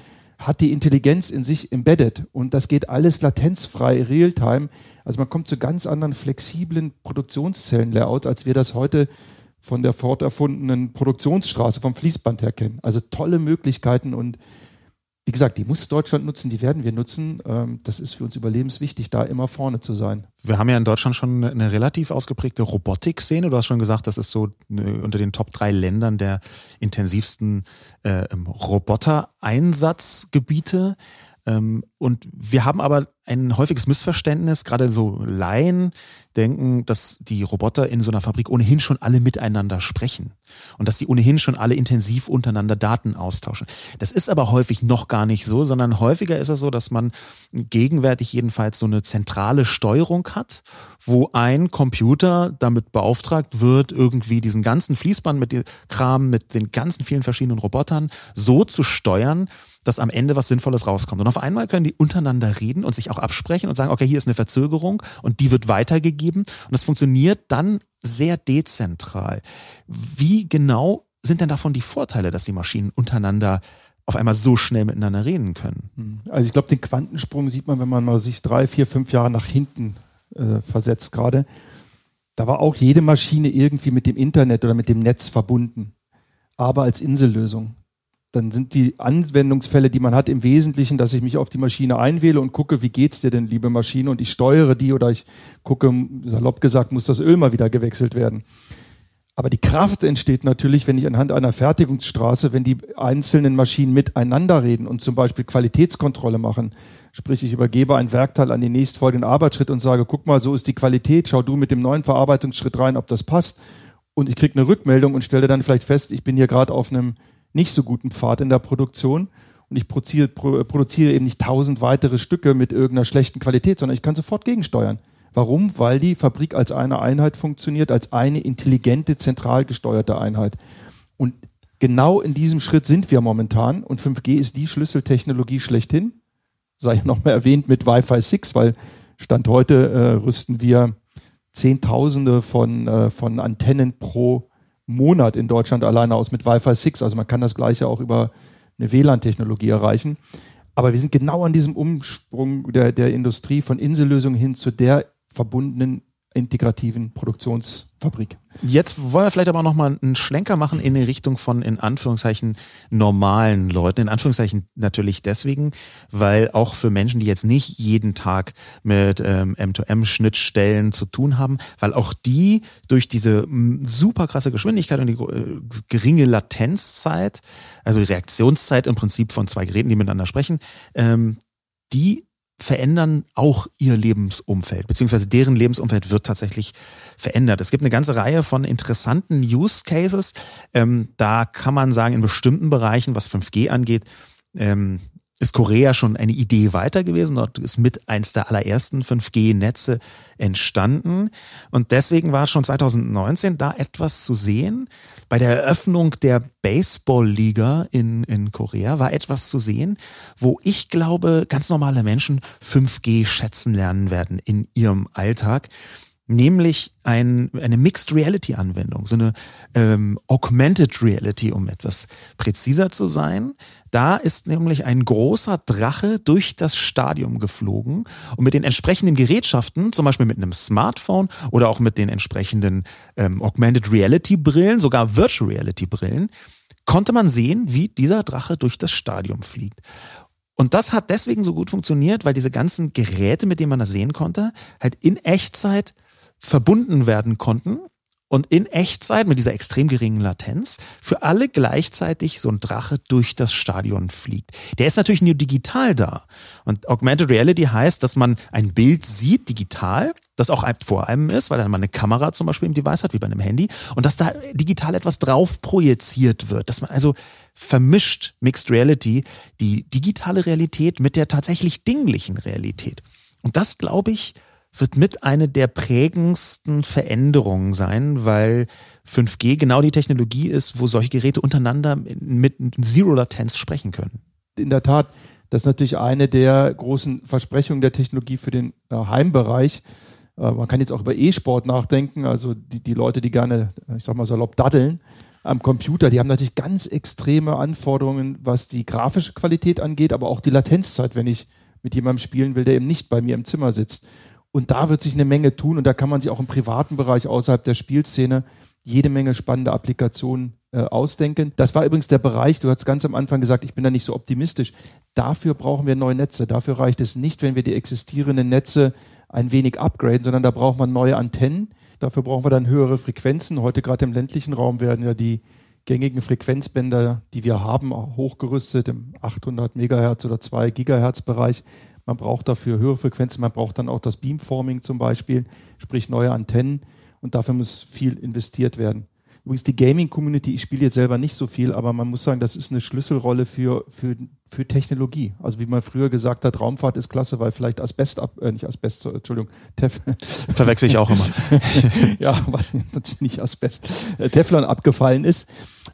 hat die Intelligenz in sich embedded und das geht alles latenzfrei, realtime. Also man kommt zu ganz anderen flexiblen Produktionszellen-Layout, als wir das heute von der forterfundenen Produktionsstraße vom Fließband her kennen. Also tolle Möglichkeiten und wie gesagt, die muss Deutschland nutzen, die werden wir nutzen. Ähm, das ist für uns überlebenswichtig, da immer vorne zu sein. Wir haben ja in Deutschland schon eine relativ ausgeprägte Robotik-Szene. Du hast schon gesagt, das ist so unter den Top drei Ländern der intensivsten äh, Roboter-Einsatzgebiete. Ähm, und wir haben aber ein häufiges Missverständnis, gerade so Laien denken, dass die Roboter in so einer Fabrik ohnehin schon alle miteinander sprechen und dass die ohnehin schon alle intensiv untereinander Daten austauschen. Das ist aber häufig noch gar nicht so, sondern häufiger ist es so, dass man gegenwärtig jedenfalls so eine zentrale Steuerung hat, wo ein Computer damit beauftragt wird, irgendwie diesen ganzen Fließband mit dem Kram, mit den ganzen vielen verschiedenen Robotern so zu steuern, dass am Ende was Sinnvolles rauskommt. Und auf einmal können die untereinander reden und sich auch absprechen und sagen, okay, hier ist eine Verzögerung und die wird weitergegeben. Und das funktioniert dann sehr dezentral. Wie genau sind denn davon die Vorteile, dass die Maschinen untereinander auf einmal so schnell miteinander reden können? Hm. Also ich glaube, den Quantensprung sieht man, wenn man mal sich drei, vier, fünf Jahre nach hinten äh, versetzt gerade. Da war auch jede Maschine irgendwie mit dem Internet oder mit dem Netz verbunden, aber als Insellösung dann sind die Anwendungsfälle, die man hat, im Wesentlichen, dass ich mich auf die Maschine einwähle und gucke, wie geht's dir denn, liebe Maschine, und ich steuere die oder ich gucke, salopp gesagt, muss das Öl mal wieder gewechselt werden. Aber die Kraft entsteht natürlich, wenn ich anhand einer Fertigungsstraße, wenn die einzelnen Maschinen miteinander reden und zum Beispiel Qualitätskontrolle machen. Sprich, ich übergebe ein Werkteil an den nächstfolgenden Arbeitsschritt und sage, guck mal, so ist die Qualität, schau du mit dem neuen Verarbeitungsschritt rein, ob das passt. Und ich kriege eine Rückmeldung und stelle dann vielleicht fest, ich bin hier gerade auf einem nicht so guten Pfad in der Produktion und ich produziere, produziere eben nicht tausend weitere Stücke mit irgendeiner schlechten Qualität, sondern ich kann sofort gegensteuern. Warum? Weil die Fabrik als eine Einheit funktioniert, als eine intelligente, zentral gesteuerte Einheit. Und genau in diesem Schritt sind wir momentan und 5G ist die Schlüsseltechnologie schlechthin. Sei ja nochmal erwähnt mit Wi-Fi 6, weil Stand heute äh, rüsten wir Zehntausende von, äh, von Antennen pro Monat in Deutschland alleine aus mit Wi-Fi 6. Also man kann das gleiche auch über eine WLAN-Technologie erreichen. Aber wir sind genau an diesem Umsprung der, der Industrie von Insellösungen hin zu der verbundenen integrativen Produktionsfabrik. Jetzt wollen wir vielleicht aber noch mal einen Schlenker machen in die Richtung von in Anführungszeichen normalen Leuten. In Anführungszeichen natürlich deswegen, weil auch für Menschen, die jetzt nicht jeden Tag mit ähm, M2M-Schnittstellen zu tun haben, weil auch die durch diese super krasse Geschwindigkeit und die äh, geringe Latenzzeit, also die Reaktionszeit im Prinzip von zwei Geräten, die miteinander sprechen, ähm, die verändern auch ihr Lebensumfeld, beziehungsweise deren Lebensumfeld wird tatsächlich verändert. Es gibt eine ganze Reihe von interessanten Use Cases. Ähm, da kann man sagen, in bestimmten Bereichen, was 5G angeht, ähm, ist Korea schon eine Idee weiter gewesen. Dort ist mit eins der allerersten 5G-Netze entstanden. Und deswegen war schon 2019 da etwas zu sehen. Bei der Eröffnung der Baseball-Liga in, in Korea war etwas zu sehen, wo ich glaube, ganz normale Menschen 5G schätzen lernen werden in ihrem Alltag nämlich ein, eine Mixed Reality Anwendung, so eine ähm, Augmented Reality, um etwas präziser zu sein. Da ist nämlich ein großer Drache durch das Stadion geflogen und mit den entsprechenden Gerätschaften, zum Beispiel mit einem Smartphone oder auch mit den entsprechenden ähm, Augmented Reality Brillen, sogar Virtual Reality Brillen, konnte man sehen, wie dieser Drache durch das Stadion fliegt. Und das hat deswegen so gut funktioniert, weil diese ganzen Geräte, mit denen man das sehen konnte, halt in Echtzeit verbunden werden konnten und in Echtzeit mit dieser extrem geringen Latenz für alle gleichzeitig so ein Drache durch das Stadion fliegt. Der ist natürlich nur digital da. Und Augmented Reality heißt, dass man ein Bild sieht, digital, das auch vor einem ist, weil dann mal eine Kamera zum Beispiel im Device hat, wie bei einem Handy, und dass da digital etwas drauf projiziert wird, dass man also vermischt Mixed Reality, die digitale Realität mit der tatsächlich dinglichen Realität. Und das, glaube ich, wird mit eine der prägendsten Veränderungen sein, weil 5G genau die Technologie ist, wo solche Geräte untereinander mit Zero Latenz sprechen können. In der Tat, das ist natürlich eine der großen Versprechungen der Technologie für den äh, Heimbereich. Äh, man kann jetzt auch über E-Sport nachdenken, also die, die Leute, die gerne, ich sag mal salopp, daddeln am Computer, die haben natürlich ganz extreme Anforderungen, was die grafische Qualität angeht, aber auch die Latenzzeit, wenn ich mit jemandem spielen will, der eben nicht bei mir im Zimmer sitzt. Und da wird sich eine Menge tun und da kann man sich auch im privaten Bereich außerhalb der Spielszene jede Menge spannende Applikationen äh, ausdenken. Das war übrigens der Bereich, du hast ganz am Anfang gesagt, ich bin da nicht so optimistisch. Dafür brauchen wir neue Netze. Dafür reicht es nicht, wenn wir die existierenden Netze ein wenig upgraden, sondern da braucht man neue Antennen. Dafür brauchen wir dann höhere Frequenzen. Heute gerade im ländlichen Raum werden ja die gängigen Frequenzbänder, die wir haben, hochgerüstet im 800 Megahertz oder 2 Gigahertz Bereich. Man braucht dafür höhere Frequenzen, man braucht dann auch das Beamforming zum Beispiel, sprich neue Antennen und dafür muss viel investiert werden. Übrigens die Gaming-Community, ich spiele jetzt selber nicht so viel, aber man muss sagen, das ist eine Schlüsselrolle für, für, für Technologie. Also wie man früher gesagt hat, Raumfahrt ist klasse, weil vielleicht Asbest ab, äh, nicht Asbest, Entschuldigung, Tef Verwechsel ich auch immer. ja, weil nicht Asbest, äh, Teflon abgefallen ist.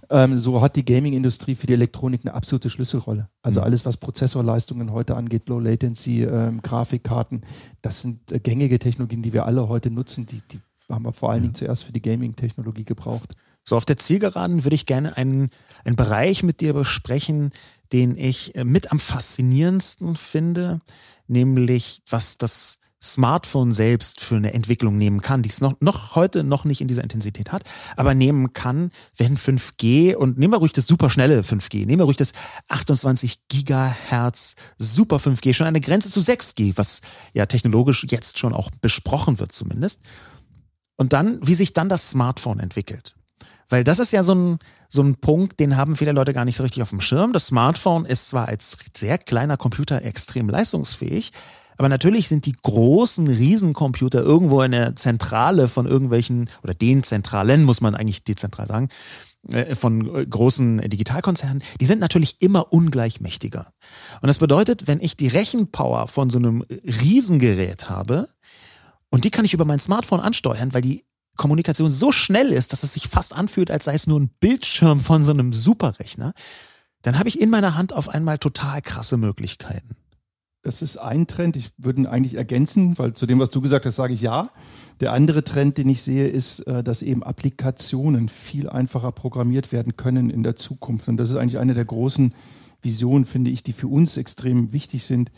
Ähm, so hat die Gaming-Industrie für die Elektronik eine absolute Schlüsselrolle. Also mhm. alles, was Prozessorleistungen heute angeht, Low Latency, ähm, Grafikkarten, das sind äh, gängige Technologien, die wir alle heute nutzen, die, die haben wir vor allen Dingen zuerst für die Gaming-Technologie gebraucht. So, auf der Zielgeraden würde ich gerne einen, einen Bereich mit dir besprechen, den ich äh, mit am faszinierendsten finde, nämlich was das Smartphone selbst für eine Entwicklung nehmen kann, die es noch, noch heute noch nicht in dieser Intensität hat, aber nehmen kann, wenn 5G und nehmen wir ruhig das superschnelle 5G, nehmen wir ruhig das 28 Gigahertz Super 5G, schon eine Grenze zu 6G, was ja technologisch jetzt schon auch besprochen wird zumindest. Und dann, wie sich dann das Smartphone entwickelt. Weil das ist ja so ein, so ein Punkt, den haben viele Leute gar nicht so richtig auf dem Schirm. Das Smartphone ist zwar als sehr kleiner Computer extrem leistungsfähig, aber natürlich sind die großen Riesencomputer irgendwo in der Zentrale von irgendwelchen, oder den Zentralen, muss man eigentlich dezentral sagen, äh, von äh, großen Digitalkonzernen, die sind natürlich immer ungleich mächtiger. Und das bedeutet, wenn ich die Rechenpower von so einem Riesengerät habe, und die kann ich über mein Smartphone ansteuern, weil die Kommunikation so schnell ist, dass es sich fast anfühlt, als sei es nur ein Bildschirm von so einem Superrechner. Dann habe ich in meiner Hand auf einmal total krasse Möglichkeiten. Das ist ein Trend. Ich würde ihn eigentlich ergänzen, weil zu dem, was du gesagt hast, sage ich ja. Der andere Trend, den ich sehe, ist, äh, dass eben Applikationen viel einfacher programmiert werden können in der Zukunft. Und das ist eigentlich eine der großen Visionen, finde ich, die für uns extrem wichtig sind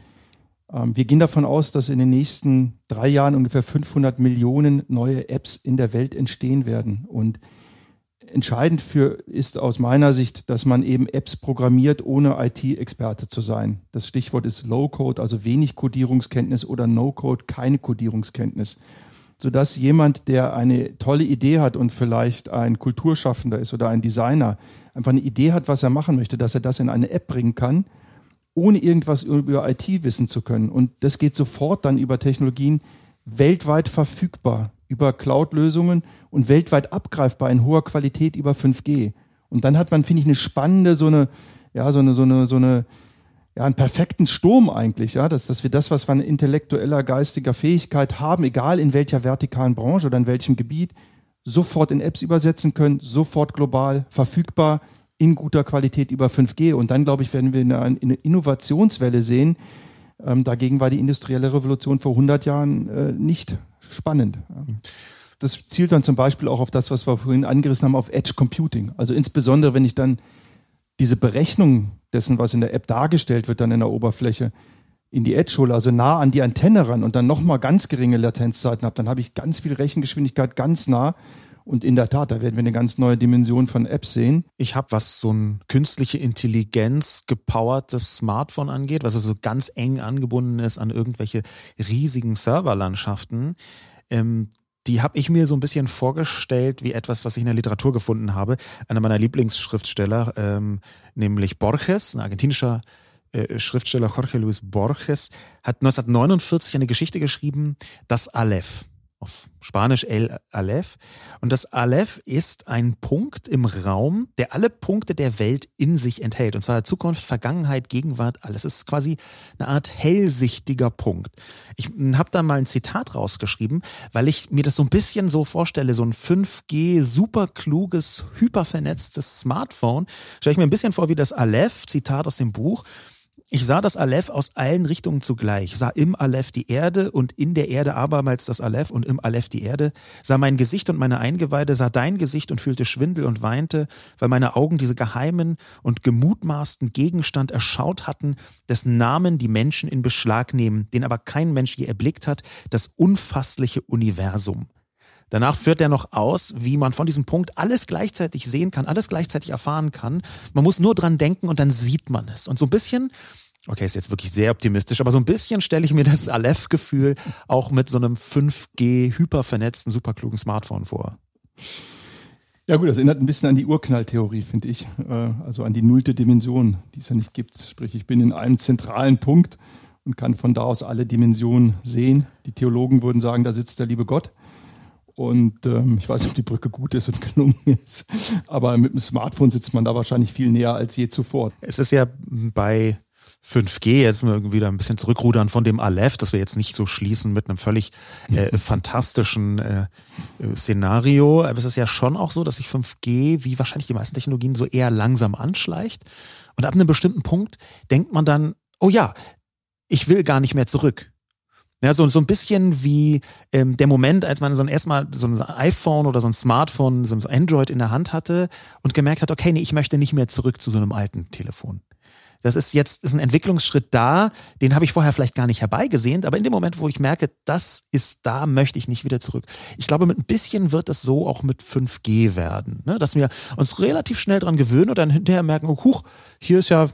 wir gehen davon aus, dass in den nächsten drei Jahren ungefähr 500 Millionen neue Apps in der Welt entstehen werden. Und entscheidend für ist aus meiner Sicht, dass man eben Apps programmiert, ohne IT-Experte zu sein. Das Stichwort ist Low-Code, also wenig Codierungskenntnis oder No-Code, keine Codierungskenntnis. Sodass jemand, der eine tolle Idee hat und vielleicht ein Kulturschaffender ist oder ein Designer, einfach eine Idee hat, was er machen möchte, dass er das in eine App bringen kann ohne irgendwas über IT wissen zu können. Und das geht sofort dann über Technologien weltweit verfügbar, über Cloud-Lösungen und weltweit abgreifbar in hoher Qualität über 5G. Und dann hat man, finde ich, eine spannende, so eine, ja, so eine, so eine, so eine, ja, einen perfekten Sturm eigentlich, ja, dass, dass wir das, was wir an intellektueller, geistiger Fähigkeit haben, egal in welcher vertikalen Branche oder in welchem Gebiet, sofort in Apps übersetzen können, sofort global verfügbar, in guter Qualität über 5G. Und dann, glaube ich, werden wir eine, eine Innovationswelle sehen. Ähm, dagegen war die industrielle Revolution vor 100 Jahren äh, nicht spannend. Das zielt dann zum Beispiel auch auf das, was wir vorhin angerissen haben, auf Edge Computing. Also insbesondere, wenn ich dann diese Berechnung dessen, was in der App dargestellt wird, dann in der Oberfläche, in die Edge hole, also nah an die Antenne ran und dann nochmal ganz geringe Latenzzeiten habe, dann habe ich ganz viel Rechengeschwindigkeit ganz nah und in der Tat, da werden wir eine ganz neue Dimension von Apps sehen. Ich habe, was so ein künstliche Intelligenz gepowertes Smartphone angeht, was also ganz eng angebunden ist an irgendwelche riesigen Serverlandschaften, ähm, die habe ich mir so ein bisschen vorgestellt wie etwas, was ich in der Literatur gefunden habe. Einer meiner Lieblingsschriftsteller, ähm, nämlich Borges, ein argentinischer äh, Schriftsteller Jorge Luis Borges, hat 1949 eine Geschichte geschrieben, das Aleph auf Spanisch El Aleph. Und das Aleph ist ein Punkt im Raum, der alle Punkte der Welt in sich enthält. Und zwar Zukunft, Vergangenheit, Gegenwart, alles. Es ist quasi eine Art hellsichtiger Punkt. Ich habe da mal ein Zitat rausgeschrieben, weil ich mir das so ein bisschen so vorstelle, so ein 5G, super kluges, hypervernetztes Smartphone. Stelle ich mir ein bisschen vor wie das Aleph, Zitat aus dem Buch. Ich sah das Aleph aus allen Richtungen zugleich, sah im Aleph die Erde und in der Erde abermals das Aleph und im Aleph die Erde, sah mein Gesicht und meine Eingeweide, sah dein Gesicht und fühlte Schwindel und weinte, weil meine Augen diese geheimen und gemutmaßten Gegenstand erschaut hatten, dessen Namen die Menschen in Beschlag nehmen, den aber kein Mensch je erblickt hat, das unfassliche Universum. Danach führt er noch aus, wie man von diesem Punkt alles gleichzeitig sehen kann, alles gleichzeitig erfahren kann. Man muss nur dran denken und dann sieht man es. Und so ein bisschen, okay, ist jetzt wirklich sehr optimistisch, aber so ein bisschen stelle ich mir das Aleph-Gefühl auch mit so einem 5G hypervernetzten, superklugen Smartphone vor. Ja gut, das erinnert ein bisschen an die Urknalltheorie, finde ich. Äh, also an die nullte Dimension, die es ja nicht gibt. Sprich, ich bin in einem zentralen Punkt und kann von da aus alle Dimensionen sehen. Die Theologen würden sagen, da sitzt der liebe Gott. Und ähm, ich weiß nicht, ob die Brücke gut ist und gelungen ist. Aber mit dem Smartphone sitzt man da wahrscheinlich viel näher als je zuvor. Es ist ja bei 5G, jetzt mal wieder ein bisschen zurückrudern von dem Aleph, dass wir jetzt nicht so schließen mit einem völlig äh, fantastischen äh, äh, Szenario. Aber es ist ja schon auch so, dass sich 5G, wie wahrscheinlich die meisten Technologien, so eher langsam anschleicht. Und ab einem bestimmten Punkt denkt man dann, oh ja, ich will gar nicht mehr zurück. Ja, so, so ein bisschen wie ähm, der Moment, als man so ein erstmal so ein iPhone oder so ein Smartphone, so ein Android in der Hand hatte und gemerkt hat, okay, nee, ich möchte nicht mehr zurück zu so einem alten Telefon. Das ist jetzt ist ein Entwicklungsschritt da, den habe ich vorher vielleicht gar nicht herbeigesehnt, aber in dem Moment, wo ich merke, das ist da, möchte ich nicht wieder zurück. Ich glaube, mit ein bisschen wird es so auch mit 5G werden, ne? dass wir uns relativ schnell dran gewöhnen und dann hinterher merken, oh, huch, hier ist ja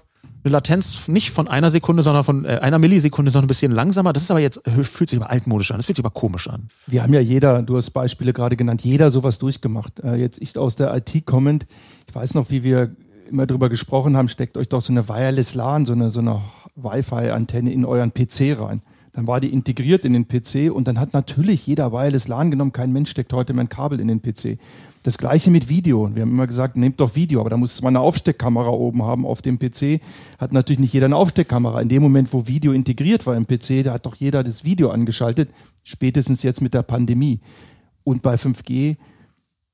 eine Latenz nicht von einer Sekunde, sondern von äh, einer Millisekunde, sondern ein bisschen langsamer. Das ist aber jetzt, äh, fühlt sich aber altmodisch an, das fühlt sich aber komisch an. Wir haben ja jeder, du hast Beispiele gerade genannt, jeder sowas durchgemacht. Äh, jetzt ich aus der IT kommend, ich weiß noch, wie wir immer drüber gesprochen haben, steckt euch doch so eine Wireless LAN, so eine, so eine Wi-Fi-Antenne in euren PC rein. Dann war die integriert in den PC und dann hat natürlich jeder Wireless LAN genommen. Kein Mensch steckt heute mehr ein Kabel in den PC. Das gleiche mit Video. Wir haben immer gesagt, nehmt doch Video, aber da muss man eine Aufsteckkamera oben haben auf dem PC. Hat natürlich nicht jeder eine Aufsteckkamera. In dem Moment, wo Video integriert war im PC, da hat doch jeder das Video angeschaltet. Spätestens jetzt mit der Pandemie. Und bei 5G,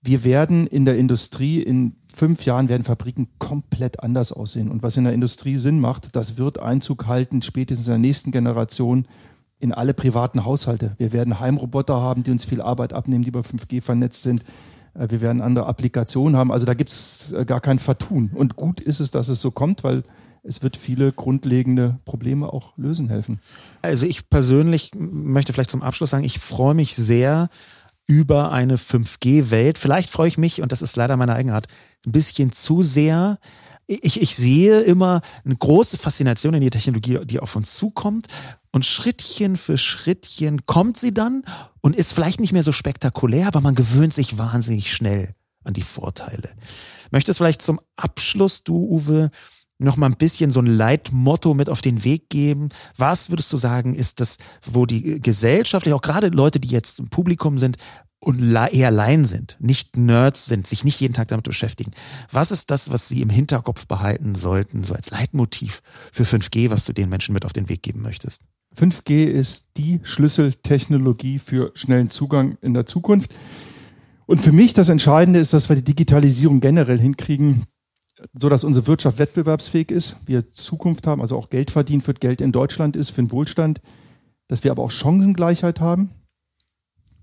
wir werden in der Industrie in fünf Jahren werden Fabriken komplett anders aussehen. Und was in der Industrie Sinn macht, das wird Einzug halten, spätestens in der nächsten Generation in alle privaten Haushalte. Wir werden Heimroboter haben, die uns viel Arbeit abnehmen, die über 5G vernetzt sind. Äh, wir werden andere Applikationen haben. Also da gibt es äh, gar kein Vertun. Und gut ist es, dass es so kommt, weil es wird viele grundlegende Probleme auch lösen helfen. Also ich persönlich möchte vielleicht zum Abschluss sagen, ich freue mich sehr über eine 5G-Welt. Vielleicht freue ich mich, und das ist leider meine Eigenart, ein bisschen zu sehr. Ich, ich sehe immer eine große Faszination in die Technologie, die auf uns zukommt. Und Schrittchen für Schrittchen kommt sie dann und ist vielleicht nicht mehr so spektakulär, aber man gewöhnt sich wahnsinnig schnell an die Vorteile. Möchtest vielleicht zum Abschluss, du Uwe, noch mal ein bisschen so ein Leitmotto mit auf den Weg geben? Was würdest du sagen, ist das, wo die Gesellschaft, auch gerade Leute, die jetzt im Publikum sind und eher Laien sind, nicht Nerds sind, sich nicht jeden Tag damit beschäftigen. Was ist das, was sie im Hinterkopf behalten sollten, so als Leitmotiv für 5G, was du den Menschen mit auf den Weg geben möchtest? 5G ist die Schlüsseltechnologie für schnellen Zugang in der Zukunft. Und für mich das Entscheidende ist, dass wir die Digitalisierung generell hinkriegen, so dass unsere Wirtschaft wettbewerbsfähig ist, wir Zukunft haben, also auch Geld verdient wird, Geld in Deutschland ist für den Wohlstand, dass wir aber auch Chancengleichheit haben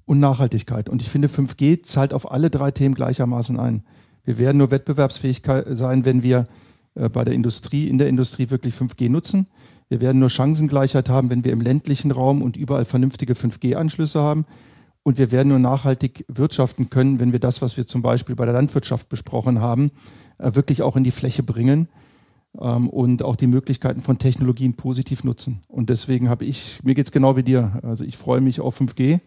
und Nachhaltigkeit. Und ich finde, 5G zahlt auf alle drei Themen gleichermaßen ein. Wir werden nur wettbewerbsfähig sein, wenn wir äh, bei der Industrie, in der Industrie wirklich 5G nutzen. Wir werden nur Chancengleichheit haben, wenn wir im ländlichen Raum und überall vernünftige 5G-Anschlüsse haben. Und wir werden nur nachhaltig wirtschaften können, wenn wir das, was wir zum Beispiel bei der Landwirtschaft besprochen haben, äh, wirklich auch in die Fläche bringen ähm, und auch die Möglichkeiten von Technologien positiv nutzen. Und deswegen habe ich, mir geht es genau wie dir. Also ich freue mich auf 5G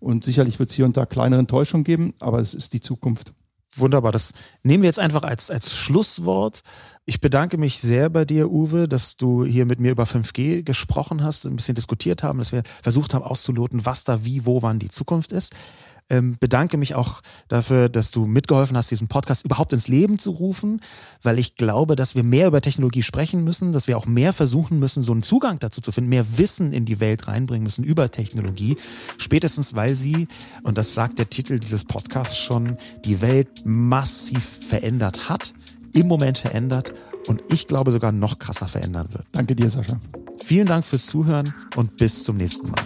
und sicherlich wird es hier und da kleinere Enttäuschungen geben, aber es ist die Zukunft. Wunderbar, das nehmen wir jetzt einfach als, als Schlusswort. Ich bedanke mich sehr bei dir, Uwe, dass du hier mit mir über 5G gesprochen hast, ein bisschen diskutiert haben, dass wir versucht haben auszuloten, was da wie, wo, wann die Zukunft ist. Ähm, bedanke mich auch dafür, dass du mitgeholfen hast, diesen Podcast überhaupt ins Leben zu rufen, weil ich glaube, dass wir mehr über Technologie sprechen müssen, dass wir auch mehr versuchen müssen, so einen Zugang dazu zu finden, mehr Wissen in die Welt reinbringen müssen über Technologie. Spätestens, weil sie, und das sagt der Titel dieses Podcasts schon, die Welt massiv verändert hat, im Moment verändert und ich glaube sogar noch krasser verändern wird. Danke dir, Sascha. Vielen Dank fürs Zuhören und bis zum nächsten Mal.